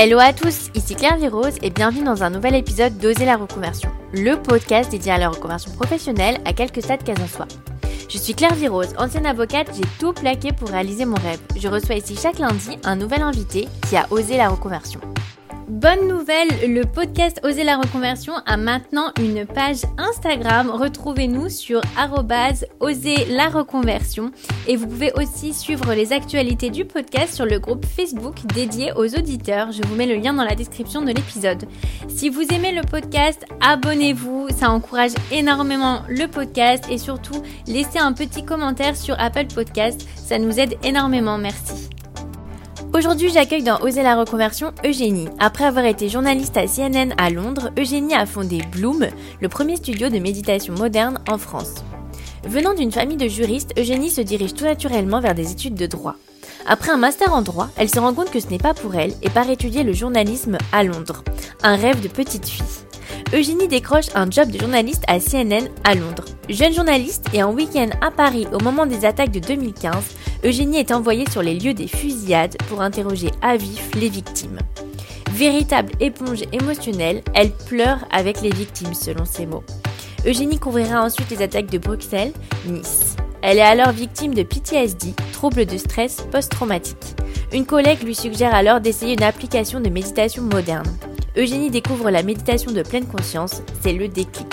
Hello à tous, ici Claire Virose et bienvenue dans un nouvel épisode d'Oser la reconversion, le podcast dédié à la reconversion professionnelle à quelques stades qu'elle en soit. Je suis Claire Virose, ancienne avocate, j'ai tout plaqué pour réaliser mon rêve. Je reçois ici chaque lundi un nouvel invité qui a osé la reconversion. Bonne nouvelle, le podcast Oser la reconversion a maintenant une page Instagram. Retrouvez-nous sur oser la reconversion et vous pouvez aussi suivre les actualités du podcast sur le groupe Facebook dédié aux auditeurs. Je vous mets le lien dans la description de l'épisode. Si vous aimez le podcast, abonnez-vous, ça encourage énormément le podcast et surtout laissez un petit commentaire sur Apple Podcast, ça nous aide énormément. Merci. Aujourd'hui, j'accueille dans Oser la reconversion Eugénie. Après avoir été journaliste à CNN à Londres, Eugénie a fondé Bloom, le premier studio de méditation moderne en France. Venant d'une famille de juristes, Eugénie se dirige tout naturellement vers des études de droit. Après un master en droit, elle se rend compte que ce n'est pas pour elle et part étudier le journalisme à Londres. Un rêve de petite fille. Eugénie décroche un job de journaliste à CNN à Londres. Jeune journaliste et en week-end à Paris au moment des attaques de 2015, Eugénie est envoyée sur les lieux des fusillades pour interroger à vif les victimes. Véritable éponge émotionnelle, elle pleure avec les victimes selon ses mots. Eugénie couvrira ensuite les attaques de Bruxelles, Nice. Elle est alors victime de PTSD, trouble de stress post-traumatique. Une collègue lui suggère alors d'essayer une application de méditation moderne. Eugénie découvre la méditation de pleine conscience, c'est le déclic.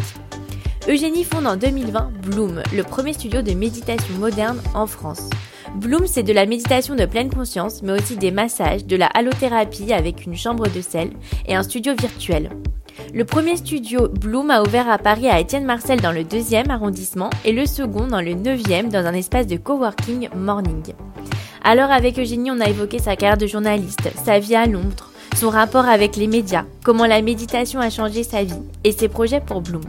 Eugénie fonde en 2020 Bloom, le premier studio de méditation moderne en France. Bloom, c'est de la méditation de pleine conscience, mais aussi des massages, de la halothérapie avec une chambre de sel et un studio virtuel. Le premier studio Bloom a ouvert à Paris à Étienne Marcel dans le 2e arrondissement et le second dans le 9e dans un espace de coworking morning. Alors avec Eugénie, on a évoqué sa carrière de journaliste, sa vie à Londres, son rapport avec les médias, comment la méditation a changé sa vie et ses projets pour Bloom.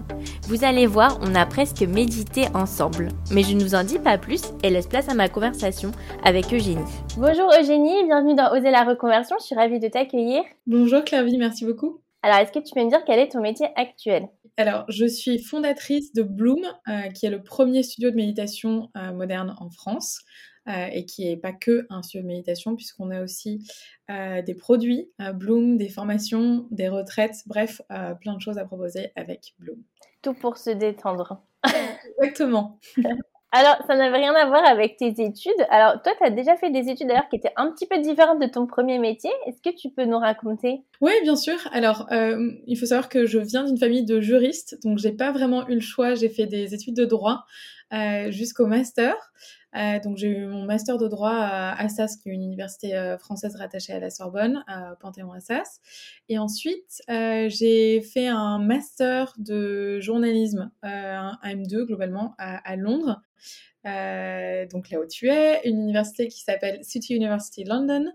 Vous allez voir, on a presque médité ensemble. Mais je ne vous en dis pas plus et laisse place à ma conversation avec Eugénie. Bonjour Eugénie, bienvenue dans Oser la reconversion, je suis ravie de t'accueillir. Bonjour Clairvy, merci beaucoup. Alors, est-ce que tu peux me dire quel est ton métier actuel? Alors, je suis fondatrice de Bloom, euh, qui est le premier studio de méditation euh, moderne en France. Euh, et qui n'est pas que un studio de méditation, puisqu'on a aussi des produits, Bloom, des formations, des retraites, bref, plein de choses à proposer avec Bloom. Tout pour se détendre. Exactement. Alors, ça n'avait rien à voir avec tes études. Alors, toi, tu as déjà fait des études d'ailleurs qui étaient un petit peu différentes de ton premier métier. Est-ce que tu peux nous raconter? Oui, bien sûr. Alors, il faut savoir que je viens d'une famille de juristes, donc j'ai pas vraiment eu le choix. J'ai fait des études de droit jusqu'au master. Euh, donc j'ai eu mon master de droit à Assas, qui est une université euh, française rattachée à la Sorbonne, à Panthéon-Assas. Et ensuite, euh, j'ai fait un master de journalisme, un M2 globalement, à, à Londres. donc là où tu es, une université qui s'appelle City University London,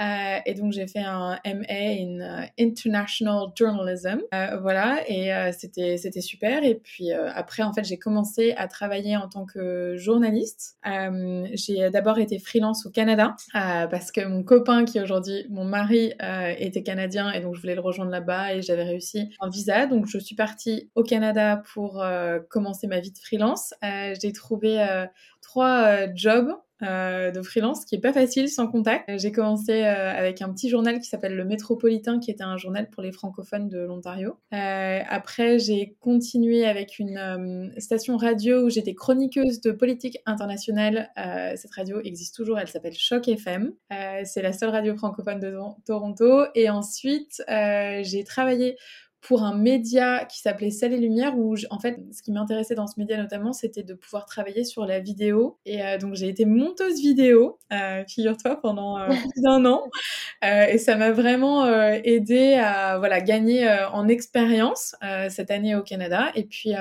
euh, et donc j'ai fait un MA in euh, International Journalism, euh, voilà, et c'était c'était super. Et puis après, en fait, j'ai commencé à travailler en tant que journaliste. j'ai d'abord été freelance au Canada parce que mon copain, qui aujourd'hui mon mari, était canadien et donc je voulais le rejoindre là-bas et j'avais réussi un visa. Donc je suis partie au Canada pour commencer ma vie de freelance. j'ai trouvé trois jobs euh, de freelance qui est pas facile sans contact. J'ai commencé euh, avec un petit journal qui s'appelle Le Métropolitain, qui était un journal pour les francophones de l'Ontario. Euh, après, j'ai continué avec une station radio où j'étais chroniqueuse de politique internationale. cette radio existe toujours, elle s'appelle Choc FM. C'est la seule radio francophone de Toronto. Et ensuite, j'ai travaillé pour un média qui s'appelait Celle et Lumière, où en fait, ce qui m'intéressait dans ce média notamment, c'était de pouvoir travailler sur la vidéo. Et euh, donc, j'ai été monteuse vidéo, euh, figure-toi, pendant euh, plus d'un an. et ça m'a vraiment aidé à voilà, gagner en expérience cette année au Canada. Et puis,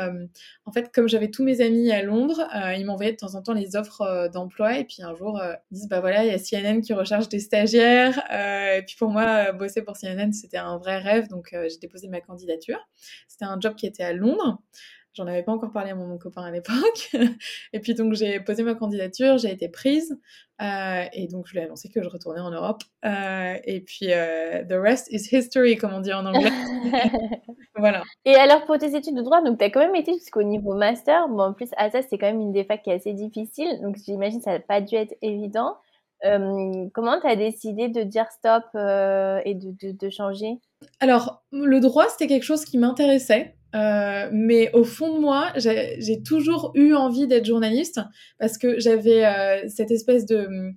en fait, comme j'avais tous mes amis à Londres, ils m'envoyaient de temps en temps les offres d'emploi. Et puis un jour, ils disent, bah voilà, il y a CNN qui recherche des stagiaires. et puis pour moi, bosser pour CNN, c'était un vrai rêve. Donc, j'ai déposé ma candidature. C'était un job qui était à Londres. J'en avais pas encore parlé à mon, copain à l'époque. et puis donc j'ai posé ma candidature, j'ai été prise. Euh, et donc je lui ai annoncé que je retournais en Europe. Euh, et puis euh, the rest is history, comme on dit en anglais. voilà. Et alors pour tes études de droit, donc tu as quand même été jusqu'au niveau master. Bon, en plus, à ça, c'est quand même une des facs qui est assez difficile. Donc j'imagine que ça n'a pas dû être évident. Comment tu as décidé de dire stop et de, changer? Alors, le droit, c'était quelque chose qui m'intéressait. mais au fond de moi, j'ai toujours eu envie d'être journaliste parce que j'avais cette espèce de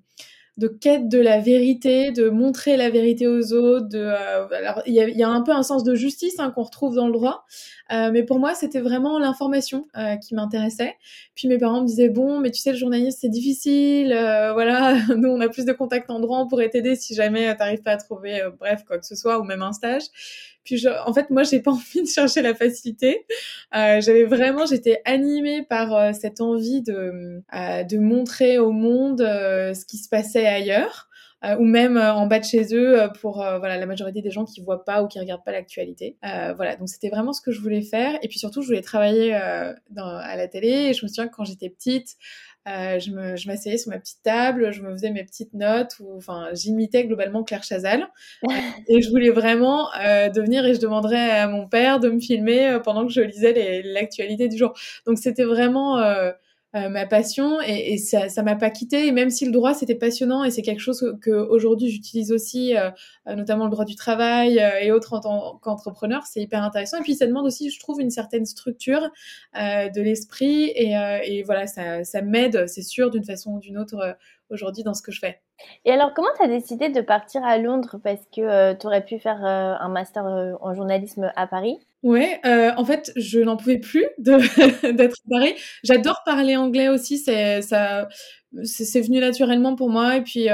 de quête de la vérité, de montrer la vérité aux autres. De, euh, alors, il y a, un peu un sens de justice hein, qu'on retrouve dans le droit, euh, mais pour moi, c'était vraiment l'information euh, qui m'intéressait. Puis mes parents me disaient bon, mais tu sais, le journaliste c'est difficile, voilà, nous on a plus de contacts en droit, on pourrait t'aider si jamais t'arrives pas à trouver, bref, quoi que ce soit, ou même un stage. Puis en fait, moi, j'ai pas envie de chercher la facilité. Euh, j'avais vraiment, j'étais animée par euh, cette envie de euh, de montrer au monde euh, ce qui se passait ailleurs. ou même en bas de chez eux pour voilà la majorité des gens qui voient pas ou qui regardent pas l'actualité. voilà, donc c'était vraiment ce que je voulais faire. Et puis surtout, je voulais travailler dans, à la télé. Et je me souviens que quand j'étais petite, euh, je, me, je m'asseyais sur ma petite table, je me faisais mes petites notes, ou enfin, j'imitais globalement Claire Chazal. et je voulais vraiment euh, devenir, et je demanderais à mon père de me filmer euh, pendant que je lisais l'actualité du jour. Donc c'était vraiment euh, euh, ma passion et, et ça ça m'a pas quitté et même si le droit c'était passionnant et c'est quelque chose que, aujourd'hui j'utilise aussi euh, euh, notamment le droit du travail et autres en tant qu'entrepreneur c'est hyper intéressant et puis ça demande aussi je trouve une certaine structure de l'esprit et, et voilà ça, ça m'aide c'est sûr d'une façon ou d'une autre aujourd'hui dans ce que je fais. Et alors, comment tu décidé de partir à Londres? Parce que euh, pu faire euh, un master euh, en journalisme à Paris. Ouais, en fait, je n'en pouvais plus d'être à Paris. J'adore parler anglais aussi, c'est ça, c'est venu naturellement pour moi. Et puis,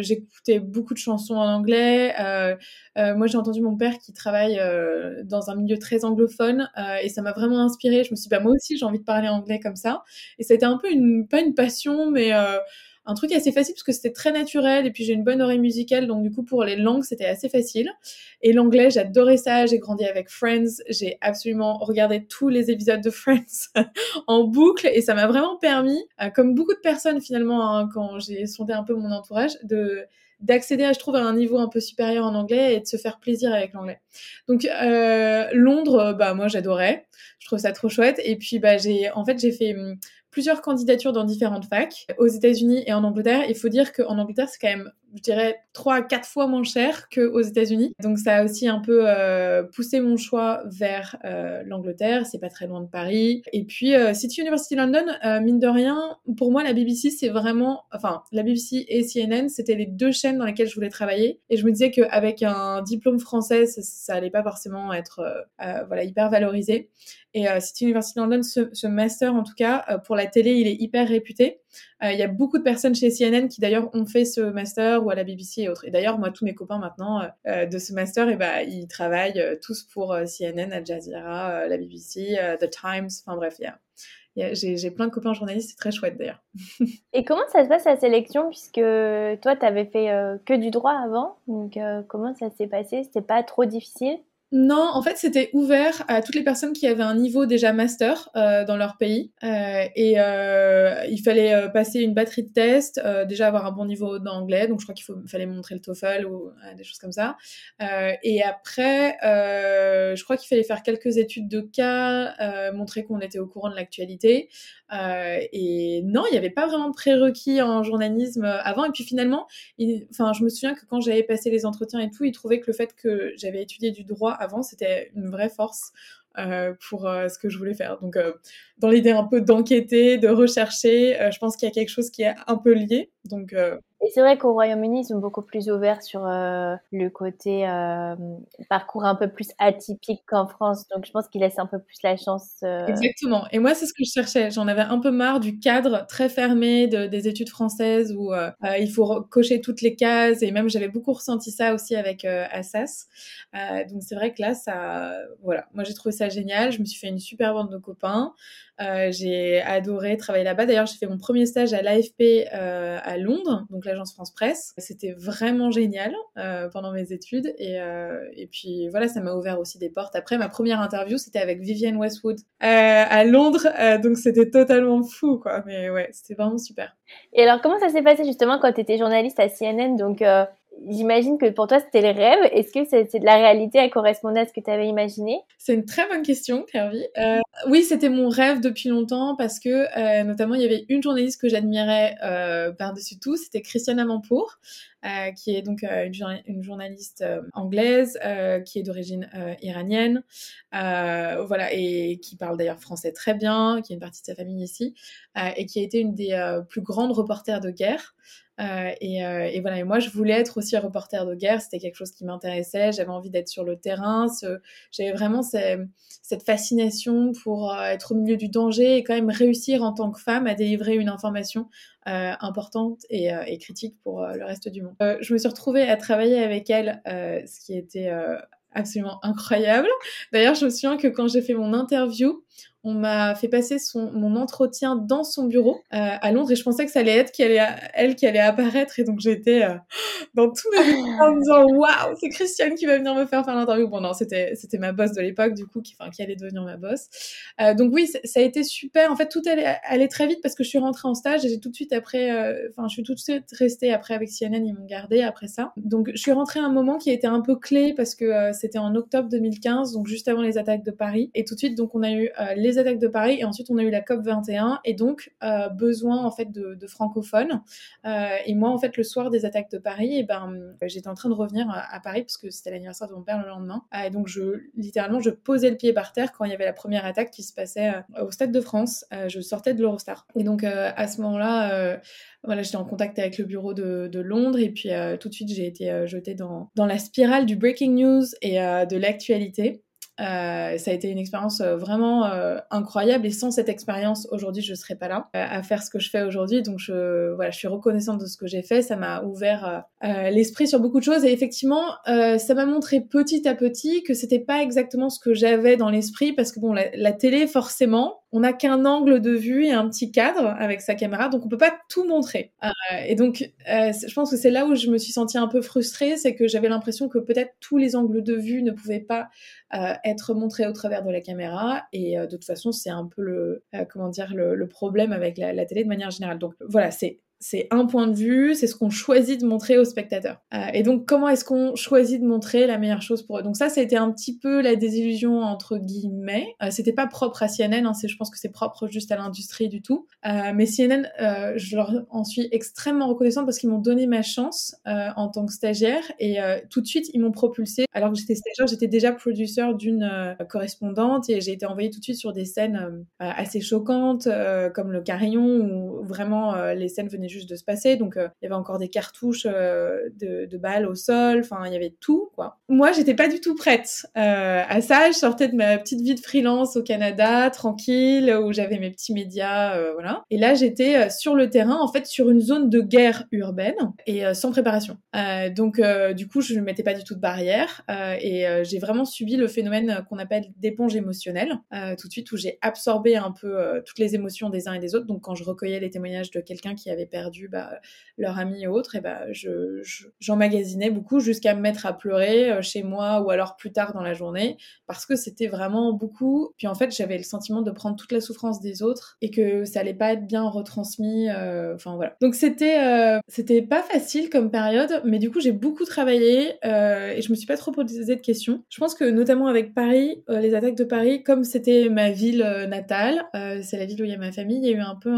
j'écoutais beaucoup de chansons en anglais. moi, j'ai entendu mon père qui travaille dans un milieu très anglophone et ça m'a vraiment inspirée. Je me suis dit, bah, moi aussi, j'ai envie de parler anglais comme ça. Et ça a été un peu une, pas une passion, mais un truc assez facile parce que c'était très naturel et puis j'ai une bonne oreille musicale donc du coup pour les langues c'était assez facile et l'anglais j'adorais ça j'ai grandi avec Friends j'ai absolument regardé tous les épisodes de Friends en boucle et ça m'a vraiment permis euh, comme beaucoup de personnes finalement hein, quand j'ai sondé un peu mon entourage de d'accéder, je trouve, à un niveau un peu supérieur en anglais et de se faire plaisir avec l'anglais. Donc euh, Londres, bah moi j'adorais, je trouve ça trop chouette. Et puis bah j'ai, en fait j'ai fait hum, plusieurs candidatures dans différentes facs aux États-Unis et en Angleterre. Il faut dire qu'en Angleterre, c'est quand même, je dirais, trois à quatre fois moins cher qu'aux États-Unis. Donc ça a aussi un peu euh, poussé mon choix vers euh, l'Angleterre. C'est pas très loin de Paris. Et puis euh, City University London, mine de rien, pour moi la BBC c'est vraiment, enfin la BBC et CNN, c'était les deux chaînes dans lesquelles je voulais travailler. Et je me disais qu'avec un diplôme français, ça, ça allait pas forcément être voilà hyper valorisé. Et euh, City University London, ce, ce, master en tout cas, euh, pour la télé, il est hyper réputé. Euh, il y a beaucoup de personnes chez CNN qui d'ailleurs ont fait ce master ou à la BBC et autres. Et d'ailleurs, moi, tous mes copains maintenant de ce master, eh ben, ils travaillent tous pour CNN, Al Jazeera, la BBC, The Times, enfin bref, j'ai plein de copains journalistes, c'est très chouette d'ailleurs. Et comment ça se passe la sélection? Puisque toi, tu avais fait que du droit avant, donc comment ça s'est passé? C'était pas trop difficile? Non, en fait, c'était ouvert à toutes les personnes qui avaient un niveau déjà master euh, dans leur pays. Euh, et euh, il fallait euh, passer une batterie de tests, déjà avoir un bon niveau d'anglais. Donc, je crois qu'il fallait montrer le TOEFL ou des choses comme ça. et après, je crois qu'il fallait faire quelques études de cas, montrer qu'on était au courant de l'actualité. Et non, il n'y avait pas vraiment de prérequis en journalisme avant. Et puis finalement, enfin, je me souviens que quand j'avais passé les entretiens et tout, ils trouvaient que le fait que j'avais étudié du droit avant, c'était une vraie force euh, pour euh, ce que je voulais faire. Donc, euh, dans l'idée un peu d'enquêter, de rechercher, je pense qu'il y a quelque chose qui est un peu lié. Donc, et c'est vrai qu'au Royaume-Uni, ils sont beaucoup plus ouverts sur euh, le côté euh, parcours un peu plus atypique qu'en France. Donc, je pense qu'ils laissent un peu plus la chance. Euh... Exactement. Et moi, c'est ce que je cherchais. J'en avais un peu marre du cadre très fermé de, des études françaises où il faut cocher toutes les cases. Et même, j'avais beaucoup ressenti ça aussi avec Assas. donc, c'est vrai que là, ça, voilà. Moi, j'ai trouvé ça génial. Je me suis fait une super bande de copains. j'ai adoré travailler là-bas. D'ailleurs, j'ai fait mon premier stage à l'AFP à Londres. Donc, l'agence France Presse. C'était vraiment génial euh, pendant mes études et, euh, et puis voilà, ça m'a ouvert aussi des portes. Après, ma première interview, c'était avec Vivienne Westwood euh, à Londres, donc c'était totalement fou, quoi. Mais ouais, c'était vraiment super. Et alors, comment ça s'est passé justement quand tu étais journaliste à CNN Donc, j'imagine que pour toi, c'était le rêve. Est-ce que c'est de la réalité, elle correspondait à ce que tu avais imaginé? C'est une très bonne question, Kervy. Euh, oui, c'était mon rêve depuis longtemps parce que, euh, notamment, il y avait une journaliste que j'admirais euh, par-dessus tout, c'était Christiane Amanpour. Euh, qui est donc euh, une, journaliste euh, anglaise, qui est d'origine iranienne, voilà, et qui parle d'ailleurs français très bien, qui a une partie de sa famille ici, et qui a été une des plus grandes reporters de guerre. Et, voilà, et moi je voulais être aussi reporter de guerre, c'était quelque chose qui m'intéressait, j'avais envie d'être sur le terrain, j'avais vraiment cette fascination pour être au milieu du danger et quand même réussir en tant que femme à délivrer une information euh, importante et, euh, et, critique pour euh, le reste du monde. je me suis retrouvée à travailler avec elle, ce qui était absolument incroyable. D'ailleurs, je me souviens que quand j'ai fait mon interview, on m'a fait passer son, mon entretien dans son bureau euh, à Londres et je pensais que ça allait être qui allait, elle qui allait apparaître et donc j'étais euh, dans tous les en me disant waouh c'est Christiane qui va venir me faire faire l'interview. Bon non c'était c'était ma boss de l'époque du coup qui enfin qui allait devenir ma boss. Euh, donc oui ça a été super. En fait tout allait, allait très vite parce que je suis rentrée en stage et j'ai tout de suite après enfin je suis tout de suite restée après avec CNN ils m'ont gardée après ça. Donc je suis rentrée à un moment qui a été un peu clé parce que c'était en octobre 2015 donc juste avant les attaques de Paris. Et tout de suite donc on a eu les les attaques de Paris et ensuite on a eu la COP 21 et donc euh, besoin en fait de, francophones. Euh, et moi en fait le soir des attaques de Paris, et eh ben j'étais en train de revenir à, Paris parce que c'était l'anniversaire de mon père le lendemain. Euh, et donc je littéralement je posais le pied par terre quand il y avait la première attaque qui se passait au Stade de France. je sortais de l'Eurostar et donc à ce moment-là voilà, j'étais en contact avec le bureau de, de Londres et puis tout de suite j'ai été jetée dans, dans la spirale du breaking news et de l'actualité. Euh, ça a été une expérience euh, vraiment euh, incroyable et sans cette expérience, aujourd'hui, je serais pas là à faire ce que je fais aujourd'hui. Donc, je, voilà, je suis reconnaissante de ce que j'ai fait. Ça m'a ouvert l'esprit sur beaucoup de choses et effectivement, ça m'a montré petit à petit que c'était pas exactement ce que j'avais dans l'esprit parce que bon, la, télé, forcément, on n'a qu'un angle de vue et un petit cadre avec sa caméra, donc on peut pas tout montrer. Et donc, je pense que c'est là où je me suis sentie un peu frustrée, c'est que j'avais l'impression que peut-être tous les angles de vue ne pouvaient pas euh, être montrés au travers de la caméra. Et de toute façon, c'est un peu le, comment dire, le, problème avec la, télé de manière générale. Donc voilà, c'est c'est un point de vue, c'est ce qu'on choisit de montrer aux spectateurs. Euh, et donc, comment est-ce qu'on choisit de montrer la meilleure chose pour eux? Donc ça, ça a été un petit peu la désillusion entre guillemets. Euh, c'était pas propre à CNN, hein, je pense que c'est propre juste à l'industrie du tout. Euh, mais CNN, euh, je leur en suis extrêmement reconnaissante parce qu'ils m'ont donné ma chance euh, en tant que stagiaire et tout de suite, ils m'ont propulsée. Alors que j'étais stagiaire, j'étais déjà producer d'une correspondante et j'ai été envoyée tout de suite sur des scènes assez choquantes, comme le Carillon, où vraiment les scènes venaient juste de se passer. Donc, euh, il y avait encore des cartouches euh, de, balles au sol. Enfin, il y avait tout, quoi. Moi, j'étais pas du tout prête euh, à ça. Je sortais de ma petite vie de freelance au Canada, tranquille, où j'avais mes petits médias, voilà. Et là, j'étais sur le terrain, en fait, sur une zone de guerre urbaine et sans préparation. donc, du coup, je ne mettais pas du tout de barrière et j'ai vraiment subi le phénomène qu'on appelle d'éponge émotionnelle, tout de suite, où j'ai absorbé un peu toutes les émotions des uns et des autres. Donc, quand je recueillais les témoignages de quelqu'un qui avait perdu perdu bah, leur ami et autres, et bah, je, j'emmagasinais beaucoup jusqu'à me mettre à pleurer euh, chez moi ou alors plus tard dans la journée parce que c'était vraiment beaucoup. Puis en fait, j'avais le sentiment de prendre toute la souffrance des autres et que ça allait pas être bien retransmis. Euh, enfin voilà. Donc c'était euh, c'était pas facile comme période, mais du coup j'ai beaucoup travaillé et je me suis pas trop posé de questions. Je pense que notamment avec Paris, les attaques de Paris, comme c'était ma ville natale, c'est la ville où il y a ma famille, il y a eu un peu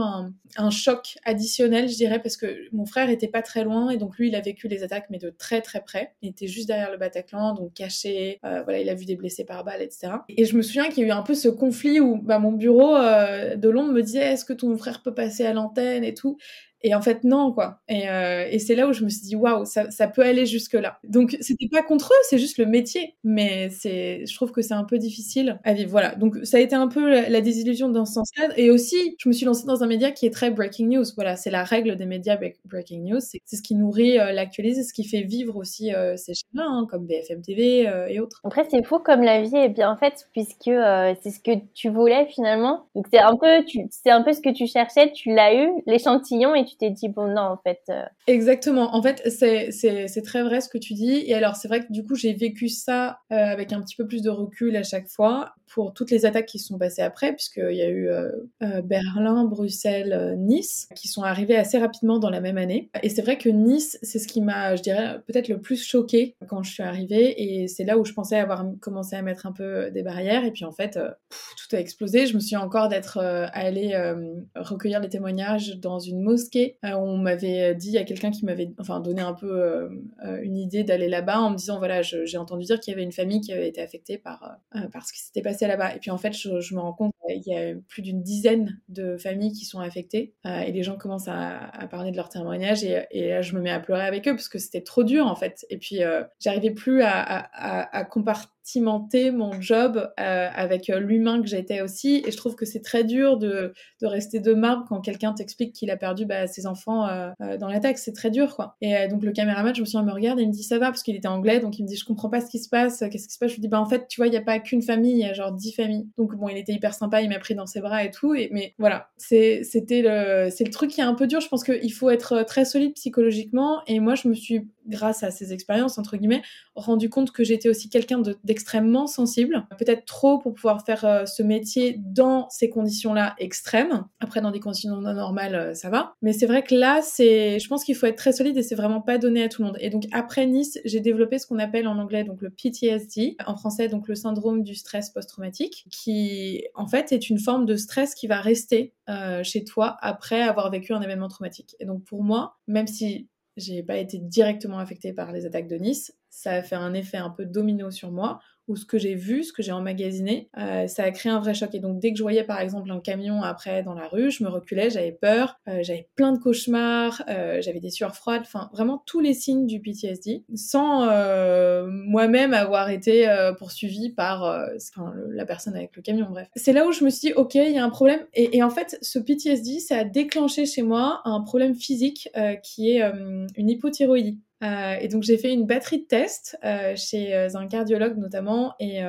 un choc additionnel je dirais, parce que mon frère était pas très loin et donc lui, il a vécu les attaques, mais de très très près. Il était juste derrière le Bataclan, donc caché. Euh, voilà, il a vu des blessés par balle, etc. Et je me souviens qu'il y a eu un peu ce conflit où bah, mon bureau euh, de Londres me disait est-ce que ton frère peut passer à l'antenne? et tout. Et en fait, non, quoi. Et, euh, et c'est là où je me suis dit, waouh, ça, ça, peut aller jusque-là. Donc, c'était pas contre eux, c'est juste le métier. Mais c'est, je trouve que c'est un peu difficile à vivre. Voilà. Donc, ça a été un peu la, désillusion dans ce sens-là. Et aussi, je me suis lancée dans un média qui est très breaking news. Voilà, c'est la règle des médias breaking news. C'est ce qui nourrit euh, l'actualité, c'est ce qui fait vivre aussi euh, ces chaînes-là, hein, comme BFM TV euh, et autres. Après, c'est fou comme la vie est bien faite, puisque c'est ce que tu voulais finalement. Donc, c'est un peu, c'est un peu ce que tu cherchais, tu l'as eu, l'échantillon, et tu tu t'es dit, bon, non, en fait. Euh. Exactement. En fait, c'est très vrai ce que tu dis. Et alors, c'est vrai que du coup, j'ai vécu ça euh, avec un petit peu plus de recul à chaque fois pour toutes les attaques qui sont passées après, puisqu'il y a eu euh, Berlin, Bruxelles, Nice, qui sont arrivées assez rapidement dans la même année. Et c'est vrai que Nice, c'est ce qui m'a, je dirais, peut-être le plus choqué quand je suis arrivée. Et c'est là où je pensais avoir commencé à mettre un peu des barrières. Et puis, en fait, tout a explosé. Je me suis encore d'être allée recueillir les témoignages dans une mosquée. Euh, on m'avait dit, il y a quelqu'un qui m'avait enfin, donné un peu euh, euh, une idée d'aller là-bas en me disant, voilà, j'ai entendu dire qu'il y avait une famille qui avait été affectée par, par ce qui s'était passé là-bas. Et puis en fait, je, me rends compte qu'il y a plus d'une dizaine de familles qui sont affectées et les gens commencent à, parler de leurs témoignages et, et, là, je me mets à pleurer avec eux parce que c'était trop dur en fait. Et puis, j'arrivais plus à, à, à mon job euh, avec euh, l'humain que j'étais aussi. Et je trouve que c'est très dur de, de rester de marbre quand quelqu'un t'explique qu'il a perdu bah, ses enfants euh, dans l'attaque. C'est très dur, quoi. Et donc le caméraman, je me suis dit, me regarde et il me dit ça va parce qu'il était anglais. Donc il me dit, je comprends pas ce qui se passe. Qu'est-ce qui se passe? Je lui dis, bah en fait, tu vois, il n'y a pas qu'une famille, il y a genre dix familles. Donc bon, il était hyper sympa, il m'a pris dans ses bras et tout. Et, mais voilà, c'était le, c'est le truc qui est un peu dur. Je pense qu'il faut être très solide psychologiquement. Et moi, je me suis, grâce à ces expériences, entre guillemets, rendu compte que j'étais aussi quelqu'un de extrêmement sensible, peut-être trop pour pouvoir faire euh, ce métier dans ces conditions-là extrêmes. Après, dans des conditions normales, euh, ça va. Mais c'est vrai que là, c'est, je pense qu'il faut être très solide et c'est vraiment pas donné à tout le monde. Et donc après Nice, j'ai développé ce qu'on appelle en anglais donc le PTSD, en français donc le syndrome du stress post-traumatique, qui en fait est une forme de stress qui va rester euh, chez toi après avoir vécu un événement traumatique. Et donc pour moi, même si j'ai pas été directement affectée par les attaques de Nice, ça a fait un effet un peu domino sur moi ou ce que j'ai vu, ce que j'ai emmagasiné, euh, ça a créé un vrai choc. Et donc dès que je voyais par exemple un camion après dans la rue, je me reculais, j'avais peur, euh, j'avais plein de cauchemars, euh, j'avais des sueurs froides, enfin vraiment tous les signes du PTSD, sans moi-même avoir été poursuivie par la personne avec le camion, bref. C'est là où je me suis dit, ok, il y a un problème. Et, et, en fait, ce PTSD, ça a déclenché chez moi un problème physique qui est une hypothyroïdie. Euh, et donc j'ai fait une batterie de tests euh, chez euh, un cardiologue notamment et,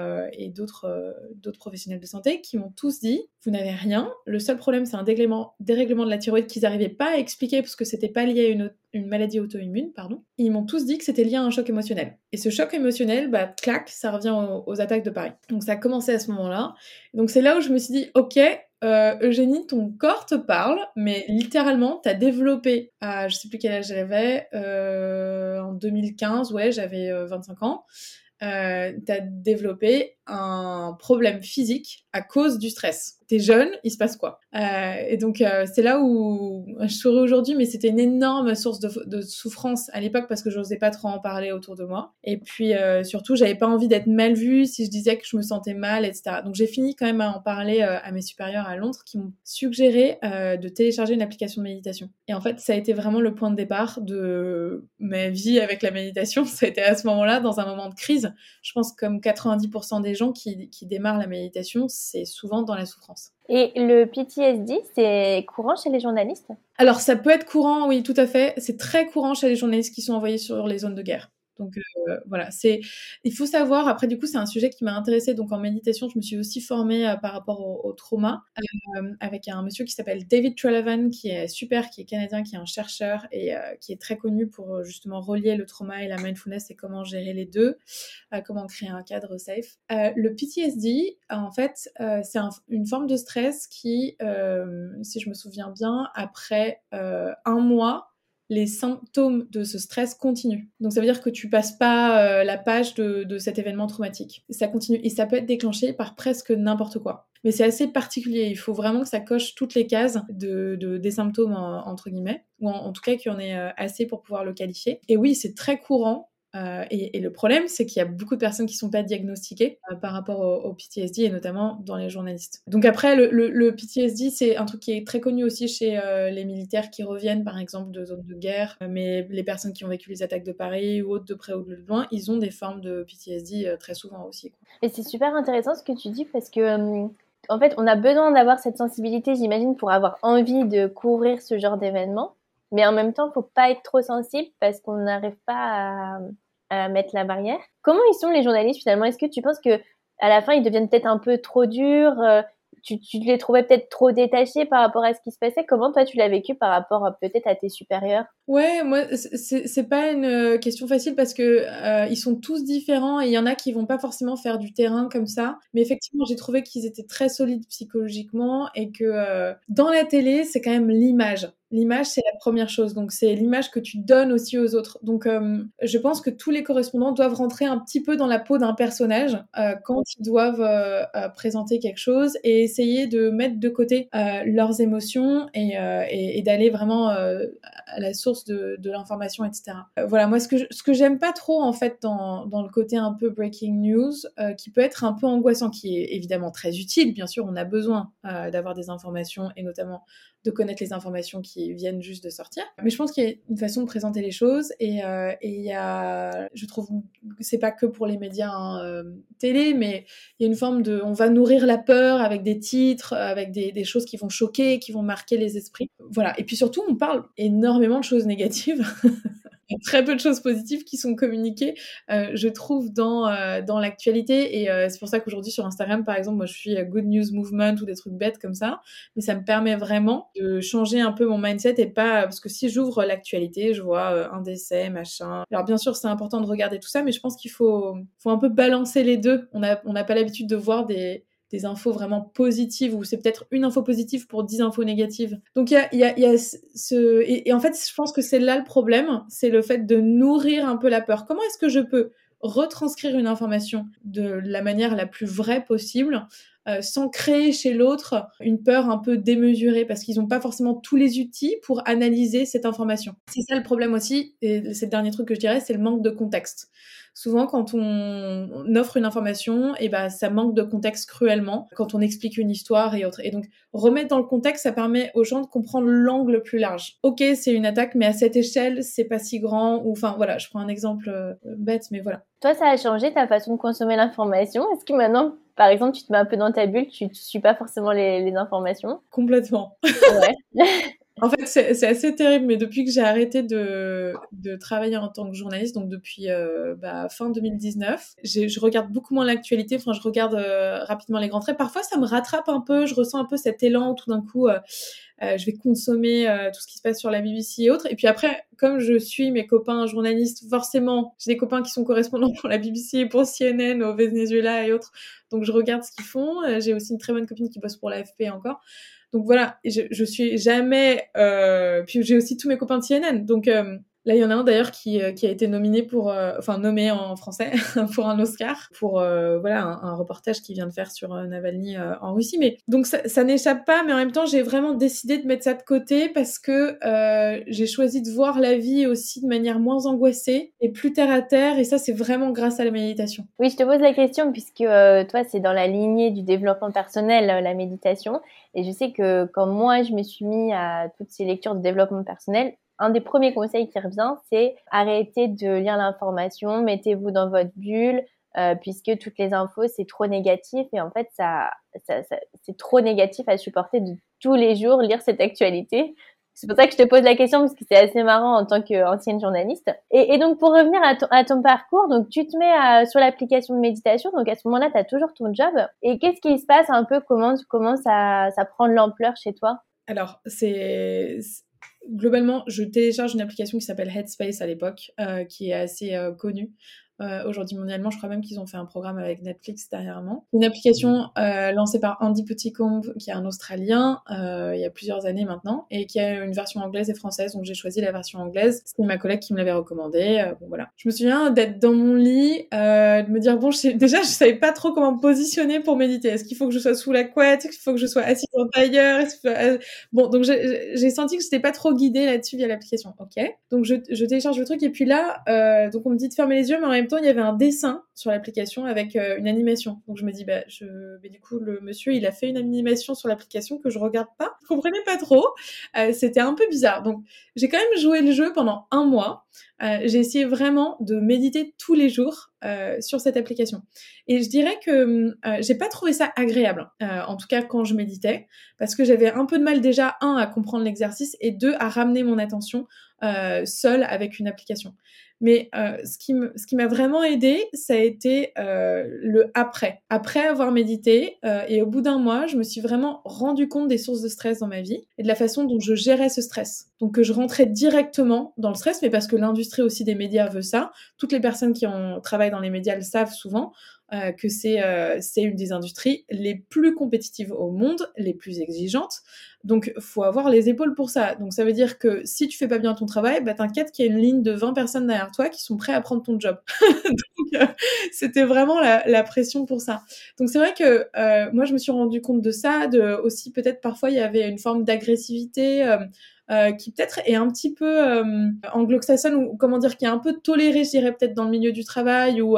d'autres professionnels de santé qui m'ont tous dit vous n'avez rien. Le seul problème c'est un dérèglement, de la thyroïde qu'ils n'arrivaient pas à expliquer parce que c'était pas lié à une, une maladie auto-immune, pardon. Ils m'ont tous dit que c'était lié à un choc émotionnel. Et ce choc émotionnel, bah clac, ça revient aux, aux attaques de Paris. Donc ça a commencé à ce moment-là. Donc c'est là où je me suis dit ok, euh, Eugénie, ton corps te parle, mais littéralement, tu développé, à je sais plus quel âge j'avais, euh, en 2015, ouais, j'avais 25 euh, ans, euh, tu développé un problème physique à cause du stress. T'es jeune, il se passe quoi? Euh, Et donc euh, c'est là où je souris aujourd'hui, mais c'était une énorme source de, souffrance à l'époque parce que je n'osais pas trop en parler autour de moi. Et puis euh, surtout, j'avais pas envie d'être mal vue si je disais que je me sentais mal, etc. Donc j'ai fini quand même à en parler à mes supérieurs à Londres qui m'ont suggéré de télécharger une application de méditation. Et en fait, ça a été vraiment le point de départ de ma vie avec la méditation. Ça a été à ce moment-là, dans un moment de crise. Je pense comme 90% des gens qui, démarrent la méditation, c'est souvent dans la souffrance. Et le PTSD, c'est courant chez les journalistes? Alors ça peut être courant, oui, tout à fait. C'est très courant chez les journalistes qui sont envoyés sur les zones de guerre. Donc euh, voilà, c'est il faut savoir. Après, du coup, c'est un sujet qui m'a intéressée. Donc en méditation, je me suis aussi formée euh, par rapport au, trauma euh, avec un monsieur qui s'appelle David Trelevan, qui est super, qui est canadien, qui est un chercheur et qui est très connu pour justement relier le trauma et la mindfulness et comment gérer les deux, comment créer un cadre safe. le PTSD, en fait, c'est une forme de stress qui, si je me souviens bien, après un mois les symptômes de ce stress continuent. Donc ça veut dire que tu passes pas euh, la page de, cet événement traumatique. Ça continue et ça peut être déclenché par presque n'importe quoi. Mais c'est assez particulier. Il faut vraiment que ça coche toutes les cases de, des symptômes entre guillemets, ou en, en tout cas qu'il y en ait euh, assez pour pouvoir le qualifier. Et oui, c'est très courant euh, et, le problème, c'est qu'il y a beaucoup de personnes qui ne sont pas diagnostiquées euh, par rapport au, PTSD et notamment dans les journalistes. Donc après, le, PTSD, c'est un truc qui est très connu aussi chez euh, les militaires qui reviennent, par exemple, de zones de guerre. Mais les personnes qui ont vécu les attaques de Paris ou autres de près ou de loin, ils ont des formes de PTSD très souvent aussi. Et c'est super intéressant ce que tu dis parce que en fait, on a besoin d'avoir cette sensibilité, j'imagine, pour avoir envie de couvrir ce genre d'événement. Mais en même temps, il faut pas être trop sensible parce qu'on n'arrive pas à, mettre la barrière. Comment ils sont les journalistes finalement? Est-ce que tu penses que à la fin ils deviennent peut-être un peu trop durs euh, tu, les trouvais peut-être trop détachés par rapport à ce qui se passait? Comment toi tu l'as vécu par rapport peut-être à tes supérieurs? Ouais, moi c'est pas une euh, question facile parce que euh, ils sont tous différents et il y en a qui vont pas forcément faire du terrain comme ça. Mais effectivement, j'ai trouvé qu'ils étaient très solides psychologiquement et que euh, dans la télé, c'est quand même l'image. L'image, c'est la première chose. Donc, c'est l'image que tu donnes aussi aux autres. Donc, euh, je pense que tous les correspondants doivent rentrer un petit peu dans la peau d'un personnage euh, quand ils doivent euh, présenter quelque chose et essayer de mettre de côté leurs émotions et, d'aller vraiment à la source de, l'information, etc. voilà, moi, ce que, ce j'aime pas trop, en fait, dans, dans le côté un peu breaking news, qui peut être un peu angoissant, qui est évidemment très utile, bien sûr, on a besoin d'avoir des informations et notamment de connaître les informations qui viennent juste de sortir. Mais je pense qu'il y a une façon de présenter les choses et euh, il y a, je trouve, c'est pas que pour les médias hein, euh, télé, mais il y a une forme de, on va nourrir la peur avec des titres, avec des, des, choses qui vont choquer, qui vont marquer les esprits. Voilà. Et puis surtout, on parle énormément de choses négatives. très peu de choses positives qui sont communiquées, euh, je trouve, dans, euh, dans l'actualité. Et euh, c'est pour ça qu'aujourd'hui, sur Instagram, par exemple, moi, je suis Good News Movement ou des trucs bêtes comme ça. Mais ça me permet vraiment de changer un peu mon mindset et pas... Parce que si j'ouvre l'actualité, je vois un décès, machin. Alors, bien sûr, c'est important de regarder tout ça, mais je pense qu'il faut, faut un peu balancer les deux. On n'a on pas l'habitude de voir des des infos vraiment positives ou c'est peut-être une info positive pour dix infos négatives. Donc il y a, y, a, y a, ce... Et, en fait, je pense que c'est là le problème, c'est le fait de nourrir un peu la peur. Comment est-ce que je peux retranscrire une information de la manière la plus vraie possible euh, sans créer chez l'autre une peur un peu démesurée parce qu'ils n'ont pas forcément tous les outils pour analyser cette information. C'est ça le problème aussi, et c'est le dernier truc que je dirais, c'est le manque de contexte souvent quand on, offre une information, et eh ben ça manque de contexte cruellement quand on explique une histoire et autres. Et donc remettre dans le contexte, ça permet aux gens de comprendre l'angle plus large. Ok, c'est une attaque, mais à cette échelle, c'est pas si grand. Ou enfin voilà, je prends un exemple euh, bête, mais voilà. Toi, ça a changé ta façon de consommer l'information? Est-ce que maintenant par exemple, tu te mets un peu dans ta bulle, tu ne suis pas forcément les, les informations Complètement. Ouais. En fait, c'est assez terrible, mais depuis que j'ai arrêté de, de, travailler en tant que journaliste, donc depuis euh, bah, fin 2019, je regarde beaucoup moins l'actualité. Enfin, je regarde euh, rapidement les grands traits. Parfois, ça me rattrape un peu. Je ressens un peu cet élan tout d'un coup, euh, je vais consommer tout ce qui se passe sur la BBC et autres. Et puis après, comme je suis mes copains journalistes, forcément, j'ai des copains qui sont correspondants pour la BBC, pour CNN, au Venezuela et autres. Donc, je regarde ce qu'ils font. J'ai aussi une très bonne copine qui bosse pour l'AFP encore. Donc voilà, je, je suis jamais. Euh, puis j'ai aussi tous mes copains de CNN. Donc euh, Là, il y en a un d'ailleurs qui, euh, qui a été nominé pour, euh, enfin nommé en français pour un Oscar pour euh, voilà un, reportage qu'il vient de faire sur Navalny en Russie. Mais donc ça, ça n'échappe pas, mais en même temps j'ai vraiment décidé de mettre ça de côté parce que j'ai choisi de voir la vie aussi de manière moins angoissée et plus terre à terre. Et ça c'est vraiment grâce à la méditation. Oui, je te pose la question puisque toi c'est dans la lignée du développement personnel la méditation. Et je sais que quand moi je me suis mis à toutes ces lectures de développement personnel, un des premiers conseils qui revient, c'est arrêtez de lire l'information, mettez-vous dans votre bulle, euh, puisque toutes les infos, c'est trop négatif. Et en fait, ça, c'est trop négatif à supporter de tous les jours lire cette actualité. C'est pour ça que je te pose la question, parce que c'est assez marrant en tant qu'ancienne journaliste. Et, donc, pour revenir à ton, parcours, donc tu te mets sur l'application de méditation. Donc, à ce moment-là, tu as toujours ton job. Et qu'est-ce qui se passe un peu? Comment, comment ça, ça prend de l'ampleur chez toi? Alors, c'est globalement, je télécharge une application qui s'appelle Headspace à l'époque, euh, qui est assez euh, connue. Euh, aujourd'hui mondialement, je crois même qu'ils ont fait un programme avec Netflix dernièrement. Une application euh, lancée par Andy Petitcombe, qui est un Australien, euh, il y a plusieurs années maintenant, et qui a une version anglaise et française, donc j'ai choisi la version anglaise. C'était ma collègue qui me l'avait recommandé. bon voilà. Je me souviens d'être dans mon lit, de me dire bon, je déjà je savais pas trop comment me positionner pour méditer. Est-ce qu'il faut que je sois sous la couette? Est-ce qu'il faut que je sois assise en tailleur Bon, donc j'ai senti que j'étais pas trop guidée là-dessus via l'application. Ok. Donc je, je, télécharge le truc et puis là, donc on me dit de fermer les yeux, mais en même temps, il y avait un dessin sur l'application avec euh, une animation. Donc je me dis, bah, je... mais du coup, le monsieur, il a fait une animation sur l'application que je regarde pas. Je comprenais pas trop. Euh, c'était un peu bizarre. Donc j'ai quand même joué le jeu pendant un mois. J'ai essayé vraiment de méditer tous les jours sur cette application. Et je dirais que j'ai pas trouvé ça agréable, en tout cas quand je méditais, parce que j'avais un peu de mal déjà, un, à comprendre l'exercice, et deux, à ramener mon attention seule avec une application. Mais euh, ce qui m'a vraiment aidé, ça a été euh, le après. Après avoir médité, euh, et au bout d'un mois, je me suis vraiment rendu compte des sources de stress dans ma vie et de la façon dont je gérais ce stress. Donc que je rentrais directement dans le stress, mais parce que l'industrie aussi des médias veut ça. Toutes les personnes qui travaillent dans les médias le savent souvent. Euh, que c'est euh, c'est une des industries les plus compétitives au monde, les plus exigeantes. Donc, faut avoir les épaules pour ça. Donc, ça veut dire que si tu fais pas bien ton travail, bah, t'inquiète qu'il y a une ligne de 20 personnes derrière toi qui sont prêts à prendre ton job. Donc, euh, c'était vraiment la, pression pour ça. Donc, c'est vrai que moi, je me suis rendu compte de ça, de aussi peut-être parfois il y avait une forme d'agressivité. Euh, qui peut-être est un petit peu euh, anglo-saxonne ou comment dire qui est un peu toléré je dirais peut-être dans le milieu du travail ou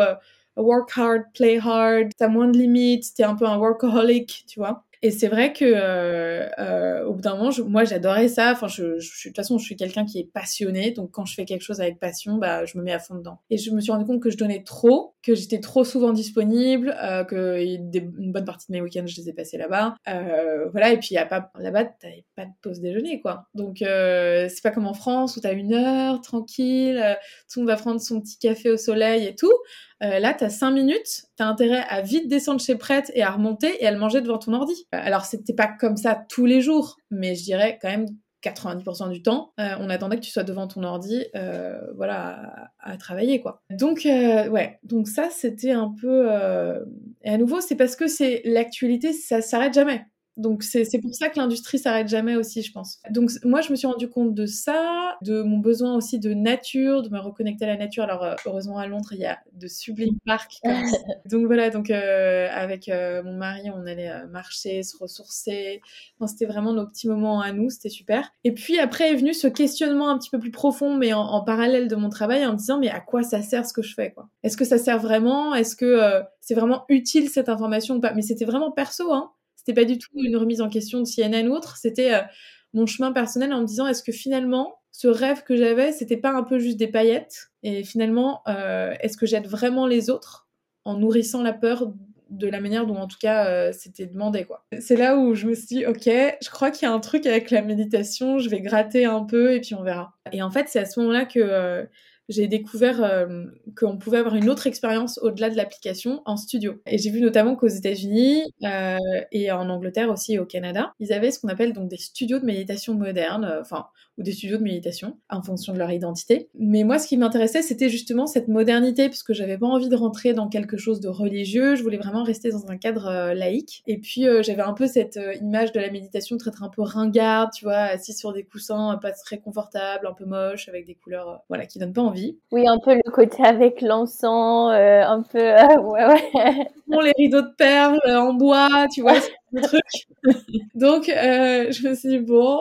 work hard, play hard, t'as moins de limites, t'es un peu un workaholic, tu vois. Et c'est vrai que euh, euh, au bout d'un moment, moi j'adorais ça. Enfin, de toute façon, je suis quelqu'un qui est passionné, donc quand je fais quelque chose avec passion, bah je me mets à fond dedans. Et je me suis rendu compte que je donnais trop, que j'étais trop souvent disponible, euh, que une bonne partie de mes week-ends je les ai passés là-bas. Euh, voilà. Et puis y a pas là-bas, t'avais pas de pause déjeuner, quoi. Donc c'est pas comme en France où t'as une heure tranquille, tout le monde va prendre son petit café au soleil et tout. Là, tu as 5 minutes, tu as intérêt à vite descendre chez Prête et à remonter et à le manger devant ton ordi. Euh, alors, c'était pas comme ça tous les jours, mais je dirais quand même 90% du temps, euh, on attendait que tu sois devant ton ordi, voilà, à, travailler quoi. Donc ouais, donc ça c'était un peu. Et à nouveau, c'est parce que c'est l'actualité, ça s'arrête jamais. Donc c'est pour ça que l'industrie s'arrête jamais aussi, je pense. Donc moi, je me suis rendu compte de ça, de mon besoin aussi de nature, de me reconnecter à la nature. Alors euh, heureusement à Londres, il y a de sublimes parcs. donc voilà, donc euh, avec euh, mon mari, on allait marcher, se ressourcer. C'était vraiment nos petits moments à nous, c'était super. Et puis après est venu ce questionnement un petit peu plus profond, mais en, en parallèle de mon travail, en me disant mais à quoi ça sert ce que je fais quoi? Est-ce que ça sert vraiment? Est-ce que c'est vraiment utile cette information ou pas? Mais c'était vraiment perso, hein c'était pas du tout une remise en question de CNN ou autre. C'était euh, mon chemin personnel en me disant est-ce que finalement ce rêve que j'avais, c'était pas un peu juste des paillettes Et finalement, euh, est-ce que j'aide vraiment les autres en nourrissant la peur de la manière dont en tout cas euh, c'était demandé quoi. C'est là où je me suis dit ok, je crois qu'il y a un truc avec la méditation, je vais gratter un peu et puis on verra. Et en fait c'est à ce moment-là que j'ai découvert euh, qu'on pouvait avoir une autre expérience au-delà de l'application en studio. Et j'ai vu notamment qu'aux États-Unis euh, et en Angleterre aussi au Canada, ils avaient ce qu'on appelle donc des studios de méditation moderne, euh, enfin ou des studios de méditation en fonction de leur identité. Mais moi, ce qui m'intéressait, c'était justement cette modernité, puisque j'avais pas envie de rentrer dans quelque chose de religieux. Je voulais vraiment rester dans un cadre laïque. Et puis j'avais un peu cette image de la méditation très, un peu ringarde, tu vois, assis sur des coussins pas très confortables, un peu moche, avec des couleurs, voilà, qui donnent pas envie oui, un peu le côté avec l'encens, euh, un peu. Euh, ouais, ouais. Bon, les rideaux de perles en bois, tu vois, donc, euh, je me suis dit, bon,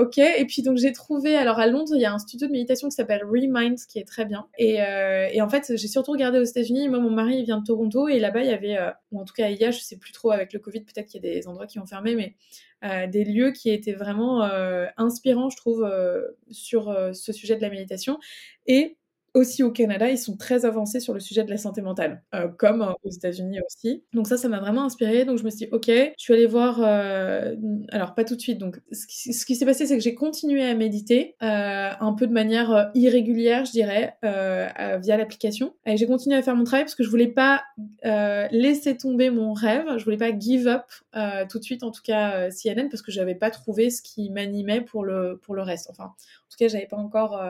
ok. Et puis, donc, j'ai trouvé. Alors, à Londres, il y a un studio de méditation qui s'appelle Remind, qui est très bien. Et, et en fait, j'ai surtout regardé aux États-Unis. Moi, mon mari, il vient de Toronto. Et là-bas, il y avait. ou en tout cas, il y a, je sais plus trop avec le Covid, peut-être qu'il y a des endroits qui ont fermé, mais euh, des lieux qui étaient vraiment euh, inspirants, je trouve, euh, sur ce sujet de la méditation. Et aussi au Canada, ils sont très avancés sur le sujet de la santé mentale, euh, comme euh, aux États-Unis aussi. Donc ça, ça m'a vraiment inspiré. Donc je me suis dit, ok, je suis allée voir. Euh... Alors pas tout de suite. Donc ce qui, s'est passé, c'est que j'ai continué à méditer un peu de manière irrégulière, je dirais, via l'application. Et j'ai continué à faire mon travail parce que je voulais pas laisser tomber mon rêve. Je voulais pas give up tout de suite, en tout cas CNN, parce que j'avais pas trouvé ce qui m'animait pour le pour le reste. Enfin, en tout cas, j'avais pas encore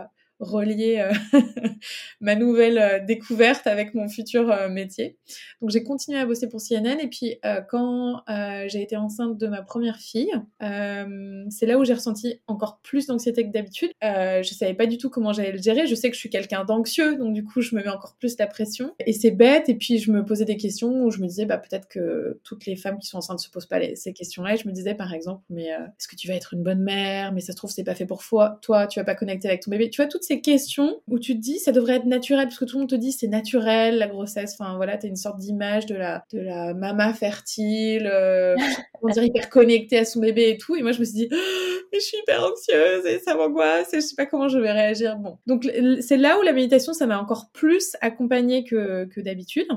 relier euh, ma nouvelle euh, découverte avec mon futur euh, métier. Donc j'ai continué à bosser pour CNN et puis quand j'ai été enceinte de ma première fille, c'est là où j'ai ressenti encore plus d'anxiété que d'habitude. je savais pas du tout comment j'allais le gérer. Je sais que je suis quelqu'un d'anxieux, donc du coup je me mets encore plus la pression. Et c'est bête. Et puis je me posais des questions où je me disais bah peut-être que toutes les femmes qui sont enceintes se posent pas ces questions-là. Et je me disais par exemple mais est-ce que tu vas être une bonne mère? Mais ça se trouve c'est pas fait pour toi. Toi tu vas pas connecter avec ton bébé. Tu vois toutes ces questions où tu te dis ça devrait être naturel parce que tout le monde te dit c'est naturel la grossesse. Enfin voilà, t'as une sorte d'image de la de la maman fertile, euh, on dirait hyper connectée à son bébé et tout. Et moi je me suis dit mais je suis hyper anxieuse et ça m'angoisse et je sais pas comment je vais réagir. Bon, donc c'est là où la méditation ça m'a encore plus accompagnée que que d'habitude.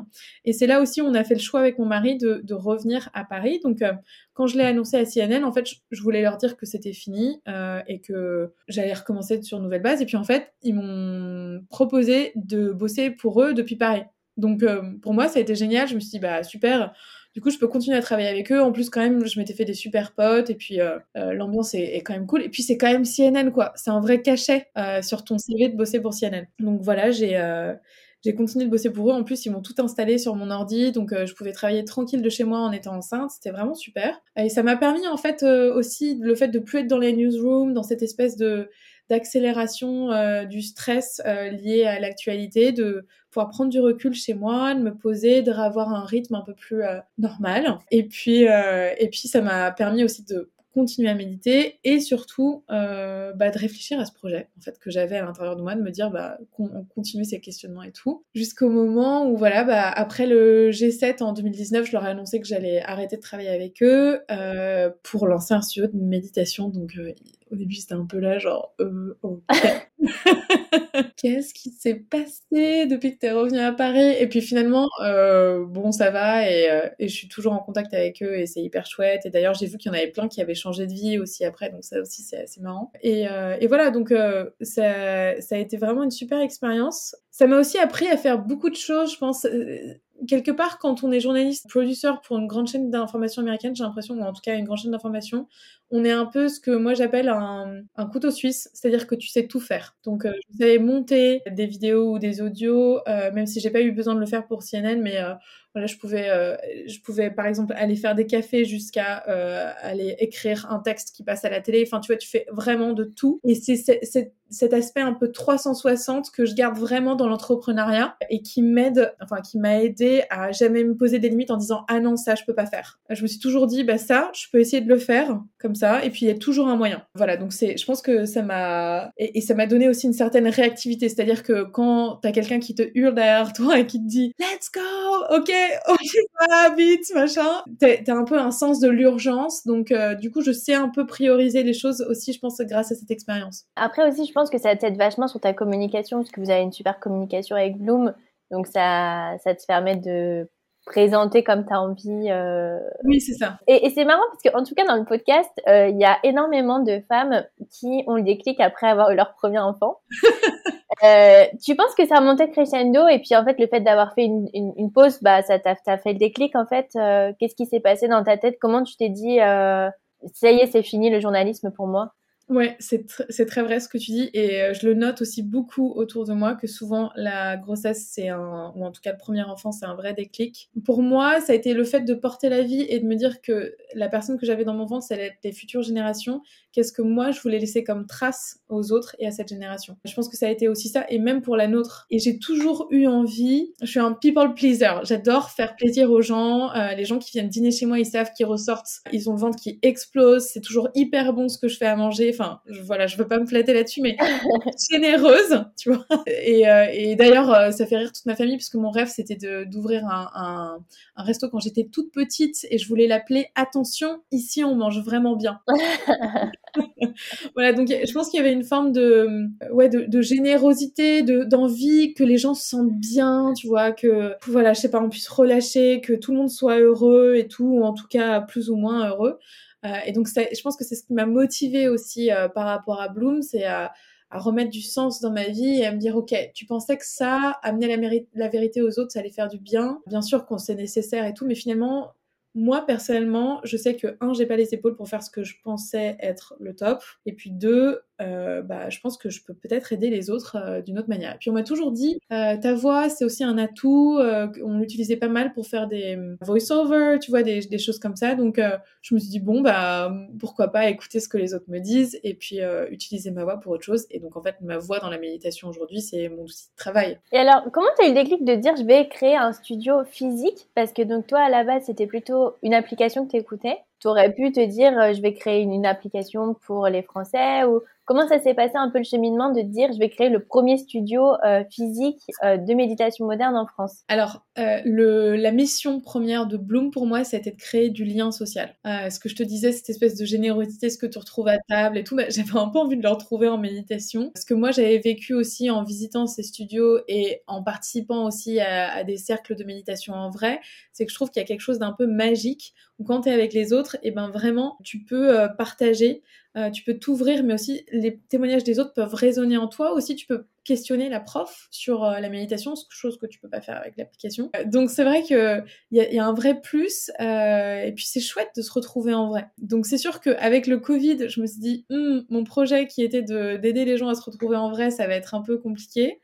Et c'est là aussi où on a fait le choix avec mon mari de de revenir à Paris. Donc euh, quand je l'ai annoncé à CNN, en fait, je voulais leur dire que c'était fini euh, et que j'allais recommencer sur une nouvelle base. Et puis en fait, ils m'ont proposé de bosser pour eux depuis Paris. Donc euh, pour moi, ça a été génial. Je me suis dit, bah super. Du coup, je peux continuer à travailler avec eux. En plus, quand même, je m'étais fait des super potes et puis euh, l'ambiance est, est, quand même cool. Et puis, c'est quand même CNN, quoi. C'est un vrai cachet sur ton CV de bosser pour CNN. Donc voilà, j'ai j'ai continué de bosser pour eux. En plus, ils m'ont tout installé sur mon ordi, donc euh, je pouvais travailler tranquille de chez moi en étant enceinte. C'était vraiment super. Et ça m'a permis en fait euh, aussi le fait de plus être dans les newsrooms, dans cette espèce de d'accélération euh, du stress lié à l'actualité, de pouvoir prendre du recul chez moi, de me poser, de avoir un rythme un peu plus normal. Et puis, et puis ça m'a permis aussi de continuer à méditer et surtout euh, bah, de réfléchir à ce projet en fait que j'avais à l'intérieur de moi de me dire bah qu'on continue ces questionnements et tout. Jusqu'au moment où voilà bah après le G7 en 2019 je leur ai annoncé que j'allais arrêter de travailler avec eux euh, pour lancer un studio de méditation. Donc euh, au début c'était un peu là genre euh, ok qu'est-ce qui s'est passé depuis que t'es revenu à Paris? Et puis finalement, euh, bon, ça va et, euh, et, je suis toujours en contact avec eux et c'est hyper chouette. Et d'ailleurs, j'ai vu qu'il y en avait plein qui avaient changé de vie aussi après, donc ça aussi c'est assez marrant. Et, euh, et voilà, donc ça, ça a été vraiment une super expérience. Ça m'a aussi appris à faire beaucoup de choses, je pense quelque part, quand on est journaliste, producteur pour une grande chaîne d'information américaine, j'ai l'impression, ou en tout cas une grande chaîne d'information, on est un peu ce que moi j'appelle un, couteau suisse, c'est-à-dire que tu sais tout faire. Donc, euh, je savais monter des vidéos ou des audios, euh, même si j'ai pas eu besoin de le faire pour CNN, mais euh, voilà, je pouvais, euh, je pouvais par exemple aller faire des cafés jusqu'à euh, aller écrire un texte qui passe à la télé. Enfin, tu vois, tu fais vraiment de tout. Et c'est cet aspect un peu 360 que je garde vraiment dans l'entrepreneuriat et qui m'aide, enfin, qui m'a aidé à jamais me poser des limites en disant ah non ça je peux pas faire. Je me suis toujours dit bah ça je peux essayer de le faire comme ça et puis il y a toujours un moyen. Voilà, donc c'est, je pense que ça m'a et, ça m'a donné aussi une certaine réactivité, c'est-à-dire que quand t'as quelqu'un qui te hurle derrière toi et qui te dit let's go, ok ok, va vite, machin. T'as un peu un sens de l'urgence, donc euh, du coup, je sais un peu prioriser les choses aussi, je pense, grâce à cette expérience. Après aussi, je pense que ça t'aide vachement sur ta communication, parce que vous avez une super communication avec Bloom, donc ça, ça te permet de présenter comme tu as envie. Euh... Oui, c'est ça. Et, et c'est marrant parce qu'en tout cas, dans le podcast, euh, il y a énormément de femmes qui ont le déclic après avoir eu leur premier enfant. Euh, tu penses que ça a monté crescendo et puis en fait le fait d'avoir fait une, une, une, pause, bah ça t'a fait le déclic en fait. Qu'est-ce qui s'est passé dans ta tête? Comment tu t'es dit ça y est c'est fini le journalisme pour moi? Ouais, c'est tr très vrai ce que tu dis et euh, je le note aussi beaucoup autour de moi que souvent la grossesse c'est un ou en tout cas le premier enfant c'est un vrai déclic. Pour moi, ça a été le fait de porter la vie et de me dire que la personne que j'avais dans mon ventre, c'est les futures générations. Qu'est-ce que moi je voulais laisser comme trace aux autres et à cette génération? Je pense que ça a été aussi ça et même pour la nôtre. Et j'ai toujours eu envie, je suis un people pleaser. J'adore faire plaisir aux gens, euh, les gens qui viennent dîner chez moi, ils savent qu'ils ressortent, ils ont le ventre qui explose, c'est toujours hyper bon ce que je fais à manger. Enfin, je, voilà, je veux pas me flatter là-dessus, mais généreuse, tu vois. Et, euh, et d'ailleurs, euh, ça fait rire toute ma famille puisque mon rêve c'était d'ouvrir un, un, un, resto quand j'étais toute petite et je voulais l'appeler Attention, ici on mange vraiment bien. voilà, donc je pense qu'il y avait une forme de, ouais, de, de générosité, de d'envie que les gens se sentent bien, tu vois, que voilà, je sais pas, on puisse relâcher, que tout le monde soit heureux et tout, ou en tout cas plus ou moins heureux. Euh, et donc, je pense que c'est ce qui m'a motivée aussi euh, par rapport à Bloom, c'est à, à, remettre du sens dans ma vie et à me dire, OK, tu pensais que ça, amener la, la vérité aux autres, ça allait faire du bien. Bien sûr qu'on c'est nécessaire et tout, mais finalement, moi personnellement, je sais que un, j'ai pas les épaules pour faire ce que je pensais être le top, et puis deux, euh, bah, je pense que je peux peut-être aider les autres euh, d'une autre manière. Et puis on m'a toujours dit, euh, ta voix c'est aussi un atout, euh, on l'utilisait pas mal pour faire des euh, voice-over, tu vois, des, des, choses comme ça. Donc je me suis dit bon bah pourquoi pas écouter ce que les autres me disent et puis utiliser ma voix pour autre chose. Et donc en fait ma voix dans la méditation aujourd'hui c'est mon outil de travail. Et alors comment tu as eu le déclic de dire je vais créer un studio physique? Parce que donc toi à la base c'était plutôt une application que tu écoutais tu aurais pu te dire, euh, je vais créer une, application pour les Français ou comment ça s'est passé un peu le cheminement de dire, je vais créer le premier studio euh, physique euh, de méditation moderne en France? Alors, la mission première de Bloom pour moi, c'était de créer du lien social. ce que je te disais, cette espèce de générosité, ce que tu retrouves à table et tout, bah, j'avais un peu envie de le retrouver en méditation. Ce que moi, j'avais vécu aussi en visitant ces studios et en participant aussi à, des cercles de méditation en vrai, c'est que je trouve qu'il y a quelque chose d'un peu magique quand tu es avec les autres, et eh ben vraiment, tu peux euh, partager, euh, tu peux t'ouvrir, mais aussi les témoignages des autres peuvent résonner en toi. Aussi, tu peux questionner la prof sur euh, la méditation, chose que tu peux pas faire avec l'application. Donc c'est vrai que il y, a un vrai plus, et puis c'est chouette de se retrouver en vrai. Donc c'est sûr qu'avec le Covid, je me suis dit, hum, mon projet qui était d'aider les gens à se retrouver en vrai, ça va être un peu compliqué.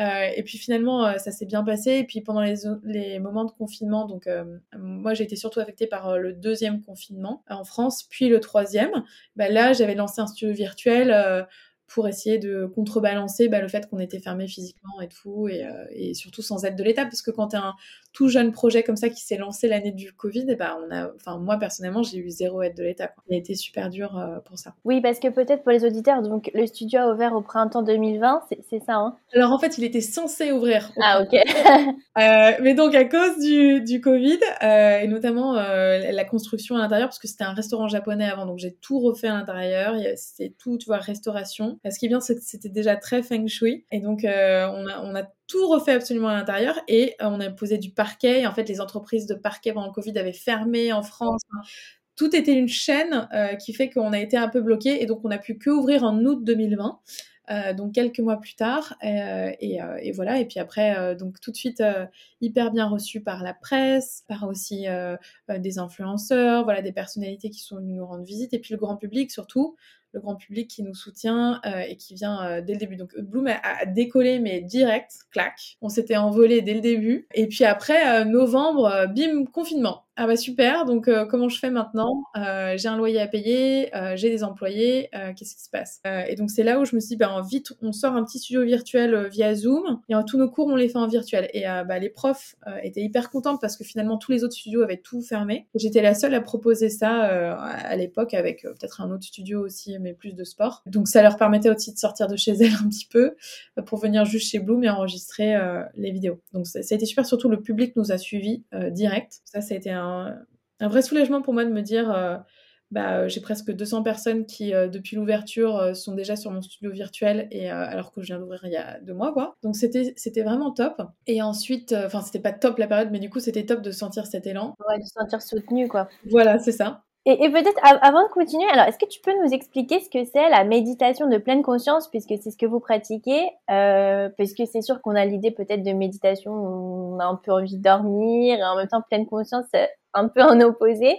Euh, et puis finalement, euh, ça s'est bien passé. Et puis pendant les, moments de confinement, donc euh, moi j'ai été surtout affectée par le deuxième confinement en France, puis le troisième. Bah, là, j'avais lancé un studio virtuel pour essayer de contrebalancer bah, le fait qu'on était fermé physiquement et tout, et, et surtout sans aide de l'État, parce que quand tu as un tout jeune projet comme ça qui s'est lancé l'année du Covid, et bah, on a, enfin moi personnellement, j'ai eu zéro aide de l'État. Il a été super dur euh, pour ça. Oui, parce que peut-être pour les auditeurs, donc le studio a ouvert au printemps 2020, c'est ça, hein? Alors en fait, il était censé ouvrir. Ah ok. euh, mais donc à cause du, du Covid euh, et notamment euh, la construction à l'intérieur, parce que c'était un restaurant japonais avant, donc j'ai tout refait à l'intérieur. C'était tout, tu vois, restauration. Ce qui est bien, c'est que c'était déjà très feng shui, et donc euh, on a on a tout refait absolument à l'intérieur et euh, on a posé du parquet. en fait, les entreprises de parquet pendant le Covid avaient fermé en France. Tout était une chaîne euh, qui fait qu'on a été un peu bloqué et donc on a pu que ouvrir en août 2020. Euh, donc quelques mois plus tard et, et, voilà et puis après donc tout de suite hyper bien reçu par la presse par aussi des influenceurs voilà des personnalités qui sont venues nous rendre visite et puis le grand public surtout le grand public qui nous soutient euh, et qui vient euh, dès le début. Donc Bloom a, décollé mais direct, clac. On s'était envolé dès le début. Et puis après euh, novembre, bim, confinement. Ah bah super, donc comment je fais maintenant? J'ai un loyer à payer, j'ai des employés, qu'est-ce qui se passe? Et donc c'est là où je me suis dit, bah, vite, on sort un petit studio virtuel via Zoom, et tous nos cours, on les fait en virtuel. Et bah, les profs étaient hyper contents parce que finalement, tous les autres studios avaient tout fermé. J'étais la seule à proposer ça à l'époque avec peut-être un autre studio aussi mais plus de sport. Donc ça leur permettait aussi de sortir de chez elles un petit peu euh, pour venir juste chez Bloom et enregistrer euh, les vidéos. Donc ça, a été super, surtout le public nous a suivis euh, direct. Ça, ça a été un, vrai soulagement pour moi de me dire... Bah, j'ai presque 200 personnes qui, depuis l'ouverture, sont déjà sur mon studio virtuel, et alors que je viens d'ouvrir il y a deux mois, quoi. Donc c'était c'était vraiment top. Et ensuite, enfin c'était pas top la période, mais du coup c'était top de sentir cet élan. Ouais, de se sentir soutenu, quoi. Voilà, c'est ça. Et, peut-être avant de continuer, alors est-ce que tu peux nous expliquer ce que c'est la méditation de pleine conscience, puisque c'est ce que vous pratiquez, euh, puisque c'est sûr qu'on a l'idée peut-être de méditation où on a un peu envie de dormir, et en même temps pleine conscience un peu en opposé.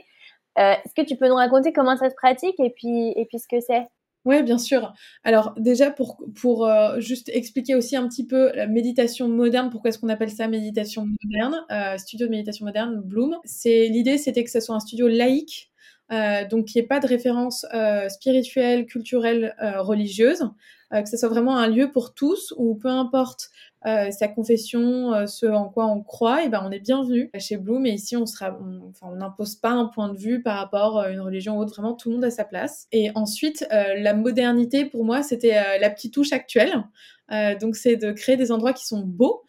Euh, est-ce que tu peux nous raconter comment ça se pratique et puis et puis ce que c'est? Oui, bien sûr. Alors déjà pour pour euh, juste expliquer aussi un petit peu la méditation moderne, pourquoi est-ce qu'on appelle ça méditation moderne, studio de méditation moderne, Bloom. C'est l'idée, c'était que ce soit un studio laïque donc qu'il n'y ait pas de référence euh, spirituelle, culturelle, euh, religieuse, que ce soit vraiment un lieu pour tous où peu importe sa confession, ce en quoi on croit, et ben on est bienvenu chez Bloom. Et ici, on n'impose pas un point de vue par rapport à une religion ou autre. Vraiment, tout le monde a sa place. Et ensuite, la modernité pour moi, c'était la petite touche actuelle. donc, c'est de créer des endroits qui sont beaux,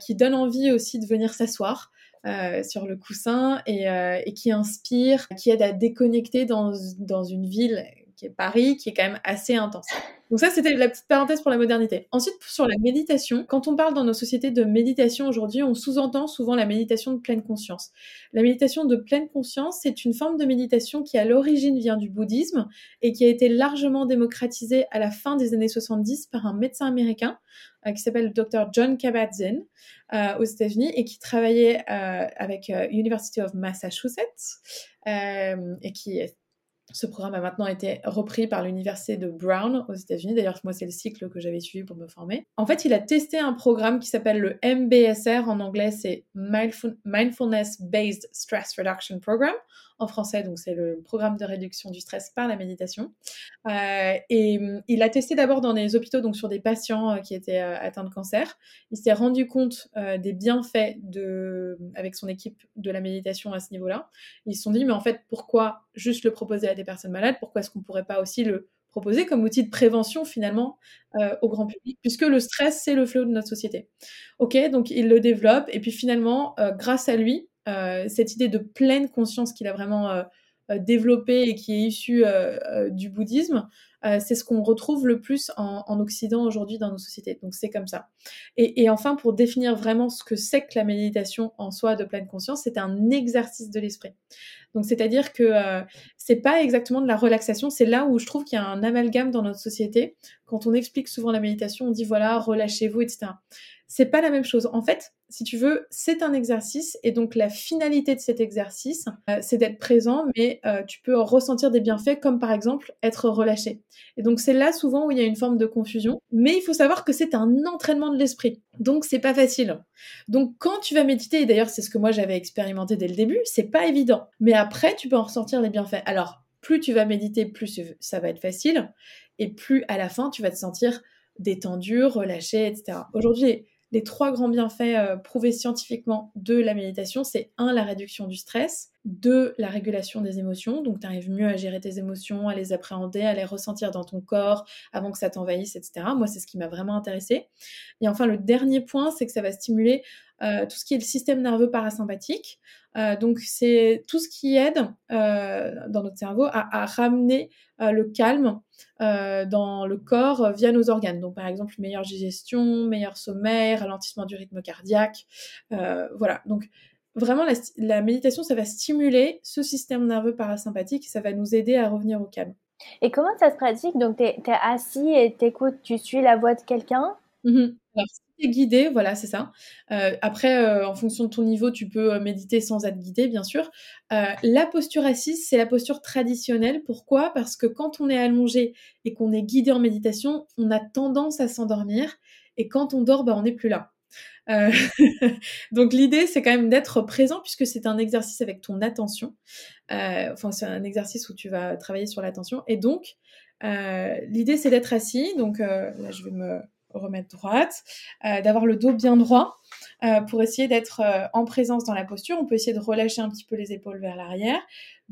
qui donnent envie aussi de venir s'asseoir. Euh, sur le coussin et, euh, et, qui inspire, qui aide à déconnecter dans, dans une ville qui est Paris, qui est quand même assez intense. Donc ça, c'était la petite parenthèse pour la modernité. Ensuite, sur la méditation, quand on parle dans nos sociétés de méditation aujourd'hui, on sous-entend souvent la méditation de pleine conscience. La méditation de pleine conscience, c'est une forme de méditation qui à l'origine vient du bouddhisme et qui a été largement démocratisée à la fin des années 70 par un médecin américain euh, qui s'appelle le Dr. John Kabat-Zinn euh, aux États-Unis et qui travaillait euh, avec University of Massachusetts et qui est ce programme a maintenant été repris par l'université de Brown aux États-Unis. D'ailleurs, moi, c'est le cycle que j'avais suivi pour me former. En fait, il a testé un programme qui s'appelle le MBSR. En anglais, c'est Mindfulness Based Stress Reduction Program. En français, donc c'est le programme de réduction du stress par la méditation. et mm, il a testé d'abord dans les hôpitaux, donc sur des patients qui étaient atteints de cancer. Il s'est rendu compte des bienfaits de, avec son équipe de la méditation à ce niveau-là. Ils se sont dit, mais en fait, pourquoi juste le proposer à des personnes malades? Pourquoi est-ce qu'on pourrait pas aussi le proposé comme outil de prévention finalement euh, au grand public, puisque le stress, c'est le flot de notre société. Ok, donc il le développe, et puis finalement, euh, grâce à lui, euh, cette idée de pleine conscience qu'il a vraiment développée et qui est issue du bouddhisme, c'est ce qu'on retrouve le plus en, Occident aujourd'hui dans nos sociétés. Donc c'est comme ça. Et, et, enfin, pour définir vraiment ce que c'est que la méditation en soi de pleine conscience, c'est un exercice de l'esprit. Donc, c'est-à-dire que euh, c'est pas exactement de la relaxation. C'est là où je trouve qu'il y a un amalgame dans notre société. Quand on explique souvent la méditation, on dit voilà, relâchez-vous, etc. C'est pas la même chose. En fait, si tu veux, c'est un exercice et donc la finalité de cet exercice, euh, c'est d'être présent, mais euh, tu peux ressentir des bienfaits comme par exemple être relâché. Et donc c'est là souvent où il y a une forme de confusion, mais il faut savoir que c'est un entraînement de l'esprit. Donc c'est pas facile. Donc quand tu vas méditer, et d'ailleurs c'est ce que moi j'avais expérimenté dès le début, c'est pas évident. Mais après tu peux en ressentir les bienfaits. Alors plus tu vas méditer, plus ça va être facile, et plus à la fin tu vas te sentir détendu, relâché, etc. Aujourd'hui, les trois grands bienfaits euh, prouvés scientifiquement de la méditation, c'est un, la réduction du stress, deux, la régulation des émotions, donc tu arrives mieux à gérer tes émotions, à les appréhender, à les ressentir dans ton corps avant que ça t'envahisse, etc. Moi, c'est ce qui m'a vraiment intéressé. Et enfin, le dernier point, c'est que ça va stimuler euh, tout ce qui est le système nerveux parasympathique. Euh, donc, c'est tout ce qui aide dans notre cerveau à, à ramener le calme dans le corps via nos organes. Donc, par exemple, meilleure digestion, meilleur sommeil, ralentissement du rythme cardiaque. voilà. Donc, vraiment, la, méditation, ça va stimuler ce système nerveux parasympathique ça va nous aider à revenir au calme. Et comment ça se pratique? Donc, tu es, assis et t'écoutes, tu suis la voix de quelqu'un? Mmh Alors, guidé, voilà, c'est ça. Euh, après, euh, en fonction de ton niveau, tu peux euh, méditer sans être guidé, bien sûr. la posture assise, c'est la posture traditionnelle. Pourquoi? Parce que quand on est allongé et qu'on est guidé en méditation, on a tendance à s'endormir. Et quand on dort, bah, on n'est plus là. Donc l'idée, c'est quand même d'être présent puisque c'est un exercice avec ton attention. Enfin, c'est un exercice où tu vas travailler sur l'attention. Et donc, l'idée, c'est d'être assis. Donc là, je vais me remettre droite, d'avoir le dos bien droit pour essayer d'être en présence dans la posture. On peut essayer de relâcher un petit peu les épaules vers l'arrière,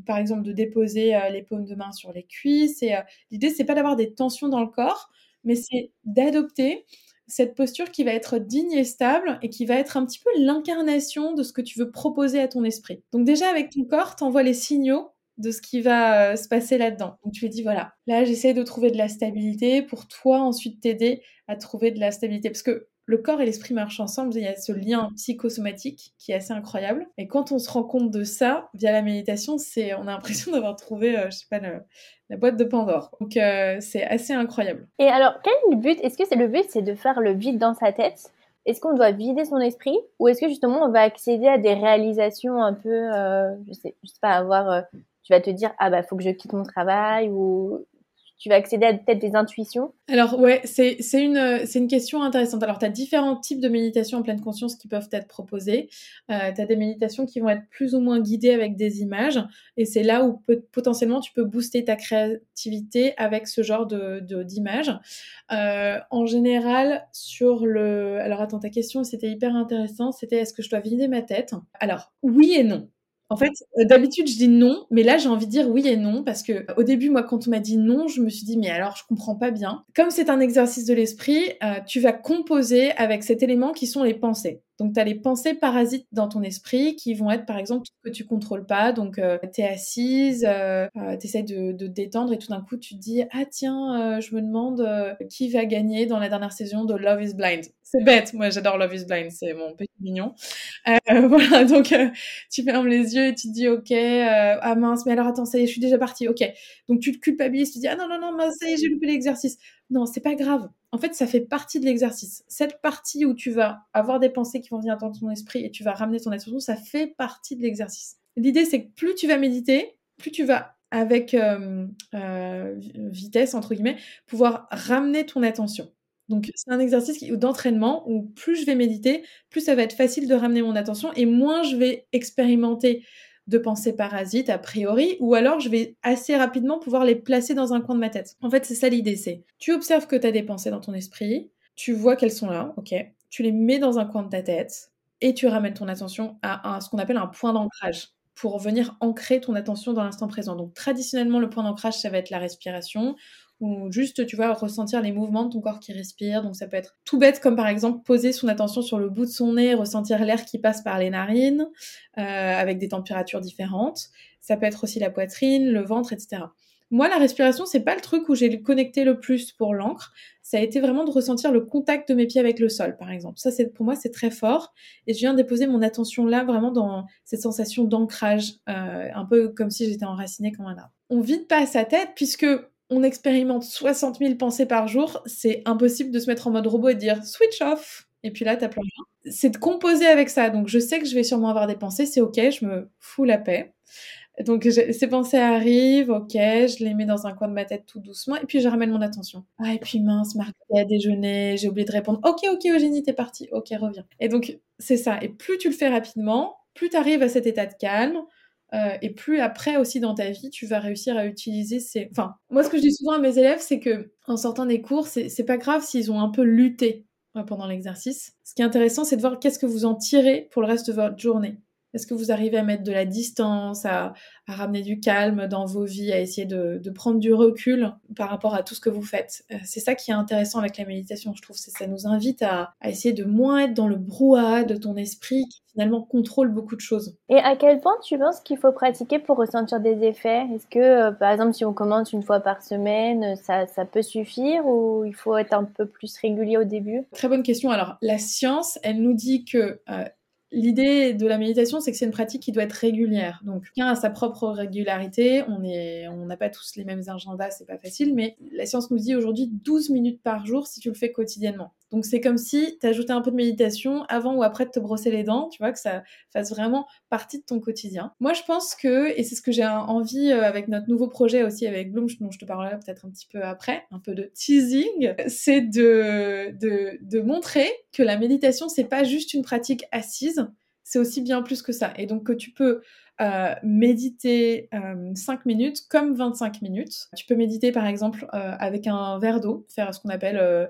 par exemple de déposer les paumes de main sur les cuisses. Et l'idée, c'est pas d'avoir des tensions dans le corps, mais c'est d'adopter cette posture qui va être digne et stable et qui va être un petit peu l'incarnation de ce que tu veux proposer à ton esprit. Donc déjà avec ton corps, t'envoies les signaux de ce qui va euh, se passer là-dedans. Donc tu lui dis voilà, là j'essaie de trouver de la stabilité pour toi ensuite t'aider à trouver de la stabilité parce que le corps et l'esprit marchent ensemble, il y a ce lien psychosomatique qui est assez incroyable. Et quand on se rend compte de ça via la méditation, c'est on a l'impression d'avoir trouvé, euh, je sais pas, la boîte de Pandore. Donc euh, c'est assez incroyable. Et alors, quel est le but? Est-ce que c'est le but, c'est de faire le vide dans sa tête? Est-ce qu'on doit vider son esprit? Ou est-ce que justement on va accéder à des réalisations un peu, euh, je sais, sais pas, avoir, tu vas te dire ah bah faut que je quitte mon travail ou tu vas accéder à peut-être des intuitions Alors ouais, c'est une, une question intéressante. Alors tu as différents types de méditation en pleine conscience qui peuvent être proposées. Euh, tu as des méditations qui vont être plus ou moins guidées avec des images et c'est là où potentiellement tu peux booster ta créativité avec ce genre de d'images. Euh, en général, sur le... Alors attends, ta question c'était hyper intéressant, c'était est-ce que je dois vider ma tête? Alors oui et non. En fait, euh, d'habitude, je dis non, mais là, j'ai envie de dire oui et non, parce que au début, moi, quand on m'a dit non, je me suis dit, mais alors, je comprends pas bien. Comme c'est un exercice de l'esprit, euh, tu vas composer avec cet élément qui sont les pensées. Donc, tu as les pensées parasites dans ton esprit qui vont être, par exemple, que tu contrôles pas. Donc, euh, assise, euh, euh tu de, de, te détendre et tout d'un coup, tu te dis Ah, tiens, je me demande qui va gagner dans la dernière saison de Love is Blind. C'est bête, moi j'adore Love is Blind, c'est mon petit mignon. voilà, donc tu fermes les yeux et tu te dis Ok, ah mince, mais alors attends, ça y est, je suis déjà partie. Ok, donc tu te culpabilises, tu te dis Ah non, non, non, ça y est, j'ai loupé l'exercice. Non, c'est pas grave. En fait, ça fait partie de l'exercice. Cette partie où tu vas avoir des pensées qui vont venir dans ton esprit et tu vas ramener ton attention, ça fait partie de l'exercice. L'idée, c'est que plus tu vas méditer, plus tu vas avec euh, euh, vitesse, entre guillemets, pouvoir ramener ton attention. Donc, c'est un exercice d'entraînement où plus je vais méditer, plus ça va être facile de ramener mon attention et moins je vais expérimenter de pensées parasites a priori, ou alors je vais assez rapidement pouvoir les placer dans un coin de ma tête. En fait, c'est ça l'idée, c'est tu observes que tu as des pensées dans ton esprit, tu vois qu'elles sont là, ok, tu les mets dans un coin de ta tête et tu ramènes ton attention à, ce qu'on appelle un point d'ancrage pour venir ancrer ton attention dans l'instant présent. Donc traditionnellement, le point d'ancrage, ça va être la respiration ou juste, tu vois, ressentir les mouvements de ton corps qui respire. Donc ça peut être tout bête comme par exemple poser son attention sur le bout de son nez, ressentir l'air qui passe par les narines euh, avec des températures différentes. Ça peut être aussi la poitrine, le ventre, etc. Moi, la respiration, c'est pas le truc où j'ai connecté le plus pour l'encre. Ça a été vraiment de ressentir le contact de mes pieds avec le sol, par exemple. Ça, c'est pour moi, c'est très fort. Et je viens déposer mon attention là, vraiment dans cette sensation d'ancrage, euh, un peu comme si j'étais enracinée comme un arbre. On vide pas sa tête puisque on expérimente 60 000 pensées par jour, c'est impossible de se mettre en mode robot et de dire switch off. Et puis là, t'as plus rien. C'est de composer avec ça. Donc, je sais que je vais sûrement avoir des pensées, c'est ok, je me fous la paix. Donc, ces pensées arrivent, ok, je les mets dans un coin de ma tête tout doucement, et puis je ramène mon attention. Ah, et puis mince, Marc a déjeuné, j'ai oublié de répondre. Ok, ok, Eugénie, t'es partie. Ok, reviens. Et donc, c'est ça. Et plus tu le fais rapidement, plus tu arrives à cet état de calme, euh, et plus après aussi dans ta vie, tu vas réussir à utiliser ces. Enfin, moi, ce que je dis souvent à mes élèves, c'est que en sortant des cours, c'est pas grave s'ils ont un peu lutté pendant l'exercice. Ce qui est intéressant, c'est de voir qu'est-ce que vous en tirez pour le reste de votre journée. Est-ce que vous arrivez à mettre de la distance, à, ramener du calme dans vos vies, à essayer de, prendre du recul par rapport à tout ce que vous faites? Euh, C'est ça qui est intéressant avec la méditation, je trouve. Ça nous invite à, essayer de moins être dans le brouhaha de ton esprit qui finalement contrôle beaucoup de choses. Et à quel point tu penses qu'il faut pratiquer pour ressentir des effets? Est-ce que, euh, par exemple, si on commence une fois par semaine, ça, peut suffire ou il faut être un peu plus régulier au début? Très bonne question. Alors, la science, elle nous dit que euh, L'idée de la méditation, c'est que c'est une pratique qui doit être régulière. Donc, chacun a sa propre régularité. On est, on n'a pas tous les mêmes agendas, c'est pas facile, mais la science nous dit aujourd'hui 12 minutes par jour si tu le fais quotidiennement. Donc, c'est comme si tu un peu de méditation avant ou après de te brosser les dents, tu vois, que ça fasse vraiment partie de ton quotidien. Moi, je pense que, et c'est ce que j'ai envie euh, avec notre nouveau projet aussi avec Bloom, dont je te parlerai peut-être un petit peu après, un peu de teasing, c'est de, de, de montrer que la méditation, c'est pas juste une pratique assise, c'est aussi bien plus que ça. Et donc que tu peux euh, méditer 5 euh, minutes comme 25 minutes. Tu peux méditer par exemple euh, avec un verre d'eau, faire ce qu'on appelle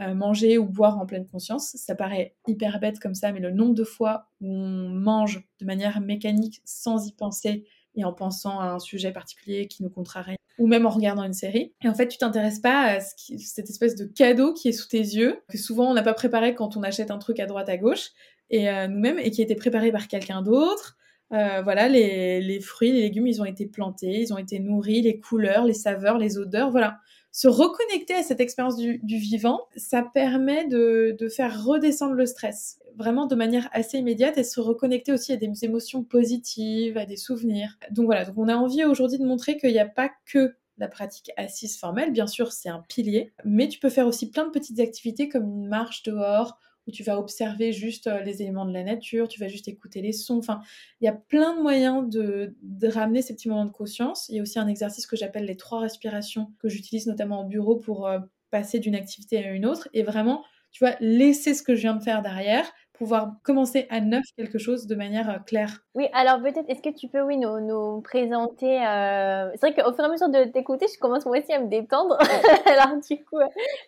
manger ou boire en pleine conscience. Ça paraît hyper bête comme ça, mais le nombre de fois où on mange de manière mécanique sans y penser et en pensant à un sujet particulier qui nous contrarie, ou même en regardant une série. Et en fait, tu t'intéresses pas à cette espèce de cadeau qui est sous tes yeux, que souvent on n'a pas préparé quand on achète un truc à droite à gauche, et euh, nous-mêmes, et qui a été préparé par quelqu'un d'autre. Euh, voilà, les, les, fruits, les légumes, ils ont été plantés, ils ont été nourris, les couleurs, les saveurs, les odeurs, voilà. Se reconnecter à cette expérience du, vivant, ça permet de, de, faire redescendre le stress, vraiment de manière assez immédiate, et se reconnecter aussi à des émotions positives, à des souvenirs. Donc voilà, donc on a envie aujourd'hui de montrer qu'il n'y a pas que la pratique assise formelle, bien sûr c'est un pilier, mais tu peux faire aussi plein de petites activités comme une marche dehors, où tu vas observer juste euh, les éléments de la nature, tu vas juste écouter les sons. Enfin, il y a plein de moyens de, ramener ces petits moments de conscience. Il y a aussi un exercice que j'appelle les trois respirations, que j'utilise notamment au bureau pour euh, passer d'une activité à une autre et vraiment, tu vois, laisser ce que je viens de faire derrière pouvoir commencer à neuf quelque chose de manière euh, claire. Oui, alors peut-être, est-ce que tu peux, oui, nous, nous présenter... Euh... C'est vrai qu'au fur et à mesure de t'écouter, je commence moi aussi à me détendre. alors du coup,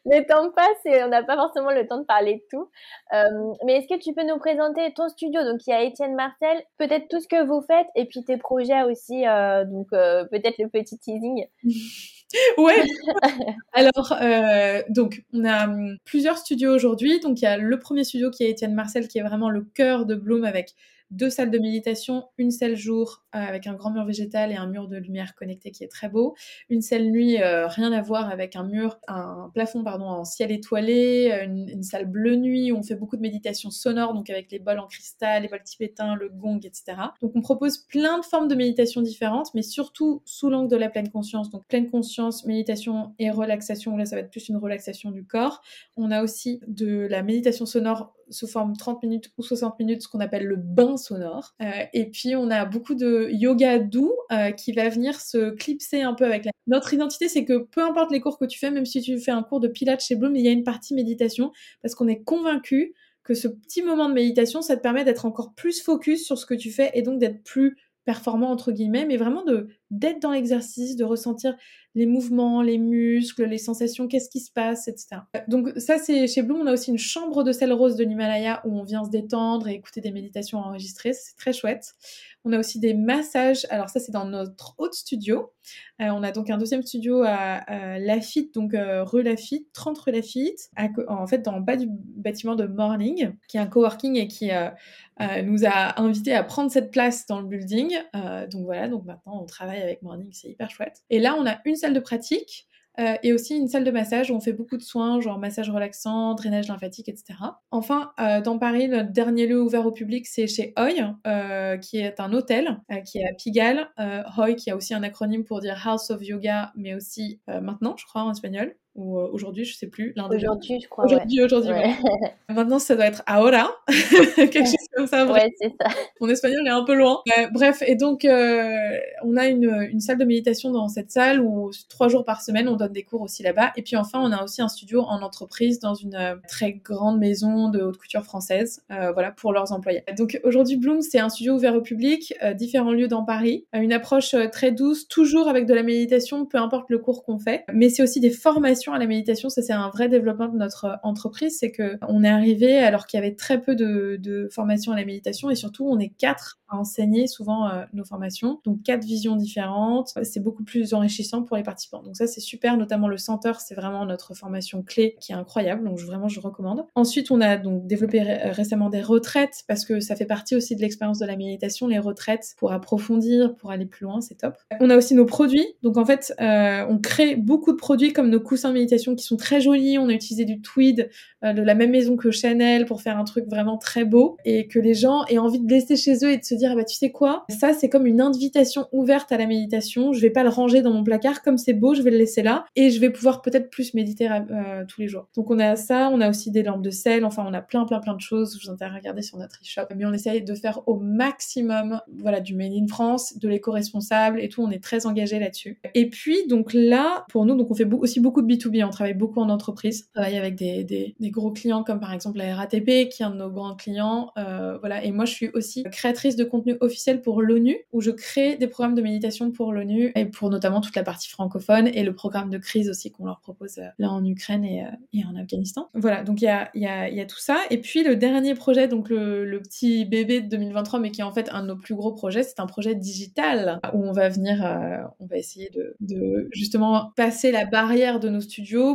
le temps passe et on n'a pas forcément le temps de parler de tout. Euh, mais est-ce que tu peux nous présenter ton studio? Donc il y a Étienne Marcel, peut-être tout ce que vous faites et puis tes projets aussi, euh, donc euh, peut-être le petit teasing. ouais. Alors, euh, donc, on a hum, plusieurs studios aujourd'hui. Donc, il y a le premier studio qui est Étienne Marcel, qui est vraiment le cœur de Bloom avec deux salles de méditation, une salle jour euh, avec un grand mur végétal et un mur de lumière connecté qui est très beau, une salle nuit euh, rien à voir avec un mur, un plafond pardon en ciel étoilé, euh, une, salle bleu nuit où on fait beaucoup de méditation sonore donc avec les bols en cristal, les bols tibétains, le gong, etc. Donc on propose plein de formes de méditation différentes, mais surtout sous l'angle de la pleine conscience. Donc pleine conscience, méditation et relaxation. Là ça va être plus une relaxation du corps. On a aussi de la méditation sonore sous forme 30 minutes ou 60 minutes, ce qu'on appelle le bain sonore. Euh, et puis on a beaucoup de yoga doux euh, qui va venir se clipser un peu avec la... Notre identité, c'est que peu importe les cours que tu fais, même si tu fais un cours de pilates chez Bloom, il y a une partie méditation parce qu'on est convaincu que ce petit moment de méditation, ça te permet d'être encore plus focus sur ce que tu fais et donc d'être plus performant entre guillemets, mais vraiment de d'être dans l'exercice, de ressentir les mouvements, les muscles, les sensations, qu'est-ce qui se passe, etc. Donc ça, c'est chez Bloom, on a aussi une chambre de sel rose de l'Himalaya où on vient se détendre et écouter des méditations enregistrées, c'est très chouette. On a aussi des massages, alors ça c'est dans notre autre studio. Euh, on a donc un deuxième studio à, Lafitte, donc euh, rue Lafitte, 30 rue Lafitte, en fait dans bas du bâtiment de Morning, qui est un coworking et qui euh, nous a invités à prendre cette place dans le building. donc voilà, donc maintenant on travaille avec Morning, c'est hyper chouette. Et là on a une salle de pratique euh, et aussi une salle de massage où on fait beaucoup de soins, genre massage relaxant, drainage lymphatique, etc. Enfin, euh, dans Paris, notre dernier lieu ouvert au public, c'est chez Hoy, euh, qui est un hôtel, qui est à Pigalle. Hoy, qui a aussi un acronyme pour dire House of Yoga, mais aussi maintenant, je crois, en espagnol ou euh, aujourd'hui, je sais plus. Aujourd'hui, je crois. Aujourd'hui, aujourd'hui. Maintenant, ça doit être ahora, quelque chose comme ça. Ouais, c'est ça. Mon espagnol est un peu loin. Euh, bref, et donc, euh, on a une, une, salle de méditation dans cette salle où trois jours par semaine, on donne des cours aussi là-bas. Et puis enfin, on a aussi un studio en entreprise dans une très grande maison de haute couture française, voilà, pour leurs employés. Donc aujourd'hui, Bloom, c'est un studio ouvert au public, différents lieux dans Paris, une approche très douce, toujours avec de la méditation, peu importe le cours qu'on fait. Mais c'est aussi des formations à la méditation, ça c'est un vrai développement de notre entreprise, c'est que on est arrivé alors qu'il y avait très peu de, de formations à la méditation et surtout on est quatre à enseigner souvent euh, nos formations, donc quatre visions différentes, c'est beaucoup plus enrichissant pour les participants. Donc ça c'est super, notamment le Center, c'est vraiment notre formation clé qui est incroyable, donc vraiment je recommande. Ensuite on a donc développé récemment des retraites parce que ça fait partie aussi de l'expérience de la méditation, les retraites pour approfondir, pour aller plus loin, c'est top. On a aussi nos produits, donc en fait euh, on crée beaucoup de produits comme nos coussins méditation qui sont très jolies. On a utilisé du tweed euh, de la même maison que Chanel pour faire un truc vraiment très beau et que les gens aient envie de laisser chez eux et de se dire, ah bah tu sais quoi, ça c'est comme une invitation ouverte à la méditation. Je vais pas le ranger dans mon placard comme c'est beau, je vais le laisser là et je vais pouvoir peut-être plus méditer euh, tous les jours. Donc on a ça, on a aussi des lampes de sel, enfin on a plein plein plein de choses. Je vous invite à regarder sur notre e-shop. Mais on essaye de faire au maximum, voilà, du made in France, de l'éco-responsable et tout. On est très engagé là-dessus. Et puis donc là, pour nous, donc on fait aussi beaucoup de B2B on travaille beaucoup en entreprise. On travaille avec des, gros clients comme par exemple la RATP, qui est un de nos grands clients. Euh, voilà. Et moi, je suis aussi créatrice de contenu officiel pour l'ONU, où je crée des programmes de méditation pour l'ONU et pour notamment toute la partie francophone et le programme de crise aussi qu'on leur propose euh, là en Ukraine et, euh, et en Afghanistan. Voilà. Donc il y a, tout ça. Et puis le dernier projet, donc le, le, petit bébé de 2023, mais qui est en fait un de nos plus gros projets, c'est un projet digital où on va venir, on va essayer de, de justement passer la barrière de nos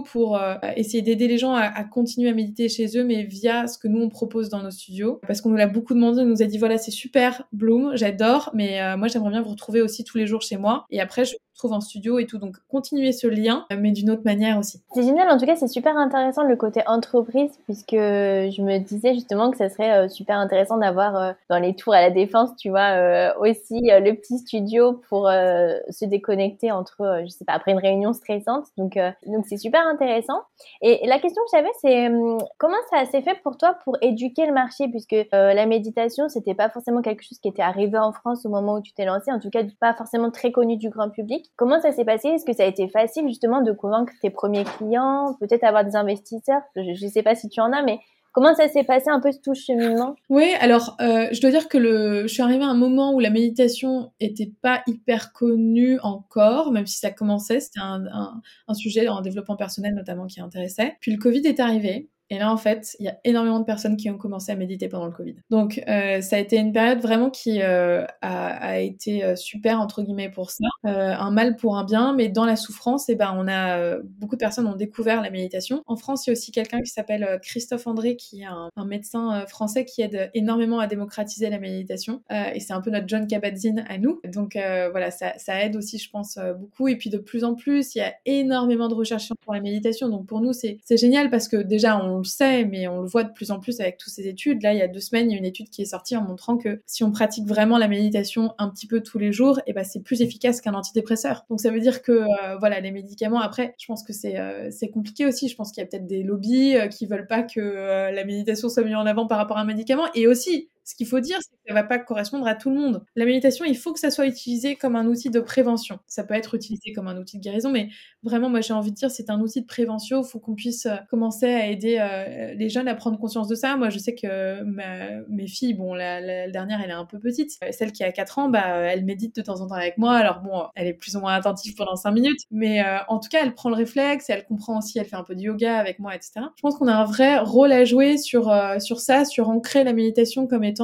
pour euh, essayer d'aider les gens à, continuer à méditer chez eux, mais via ce que nous on propose dans nos studios. Parce qu'on nous l'a beaucoup demandé, on nous a dit voilà c'est super Bloom, j'adore, mais euh, moi j'aimerais bien vous retrouver aussi tous les jours chez moi. Et après je trouve en studio et tout. Donc continuer ce lien, mais d'une autre manière aussi. C'est génial, en tout cas c'est super intéressant le côté entreprise, puisque je me disais justement que ça serait euh, super intéressant d'avoir euh, dans les tours à la défense, tu vois, euh, aussi le petit studio pour se déconnecter entre, je sais pas, après une réunion stressante. Donc donc c'est super intéressant. Et la question que j'avais, c'est hum, comment ça s'est fait pour toi pour éduquer le marché, puisque la méditation, c'était pas forcément quelque chose qui était arrivé en France au moment où tu t'es lancé, en tout cas pas forcément très connu du grand public. Comment ça s'est passé? Est-ce que ça a été facile justement de convaincre tes premiers clients, peut-être avoir des investisseurs? Je ne sais pas si tu en as, mais Comment ça s'est passé un peu tout ce cheminement? Oui, alors euh, je dois dire que le, je suis arrivée à un moment où la méditation était pas hyper connue encore, même si ça commençait, c'était un, un, un, sujet en développement personnel notamment qui intéressait. Puis le Covid est arrivé et là, en fait, il y a énormément de personnes qui ont commencé à méditer pendant le Covid. Donc, euh, ça a été une période vraiment qui euh, a, été euh, super, entre guillemets, pour ça. Un mal pour un bien, mais dans la souffrance, eh ben, on a, beaucoup de personnes ont découvert la méditation. En France, il y a aussi quelqu'un qui s'appelle Christophe André, qui est un, médecin français qui aide énormément à démocratiser la méditation. et c'est un peu notre John Kabat-Zinn à nous. Donc, voilà, ça, ça, aide aussi, je pense, beaucoup. Et puis, de plus en plus, il y a énormément de recherches pour la méditation. Donc, pour nous, c'est génial parce que déjà, on on le sait, mais on le voit de plus en plus avec toutes ces études. Là, il y a deux semaines, il y a une étude qui est sortie en montrant que si on pratique vraiment la méditation un petit peu tous les jours, et eh ben, c'est plus efficace qu'un antidépresseur. Donc ça veut dire que euh, voilà, les médicaments, après, je pense que c'est euh, c'est compliqué aussi. Je pense qu'il y a peut-être des lobbies euh, qui veulent pas que la méditation soit mise en avant par rapport à un médicament. Et aussi, ce qu'il faut dire, c'est que ça va pas correspondre à tout le monde. La méditation, il faut que ça soit utilisé comme un outil de prévention. Ça peut être utilisé comme un outil de guérison, mais vraiment, moi, j'ai envie de dire, c'est un outil de prévention. Il faut qu'on puisse euh, commencer à aider euh, les jeunes à prendre conscience de ça. Moi, je sais que mes filles, bon, la, dernière, elle est un peu petite. Celle qui a 4 ans, bah, elle médite de temps en temps avec moi. Alors bon, elle est plus ou moins attentive pendant 5 minutes, mais en tout cas, elle prend le réflexe, elle comprend aussi, elle fait un peu de yoga avec moi, etc. Je pense qu'on a un vrai rôle à jouer sur, sur ça, sur ancrer la méditation comme étant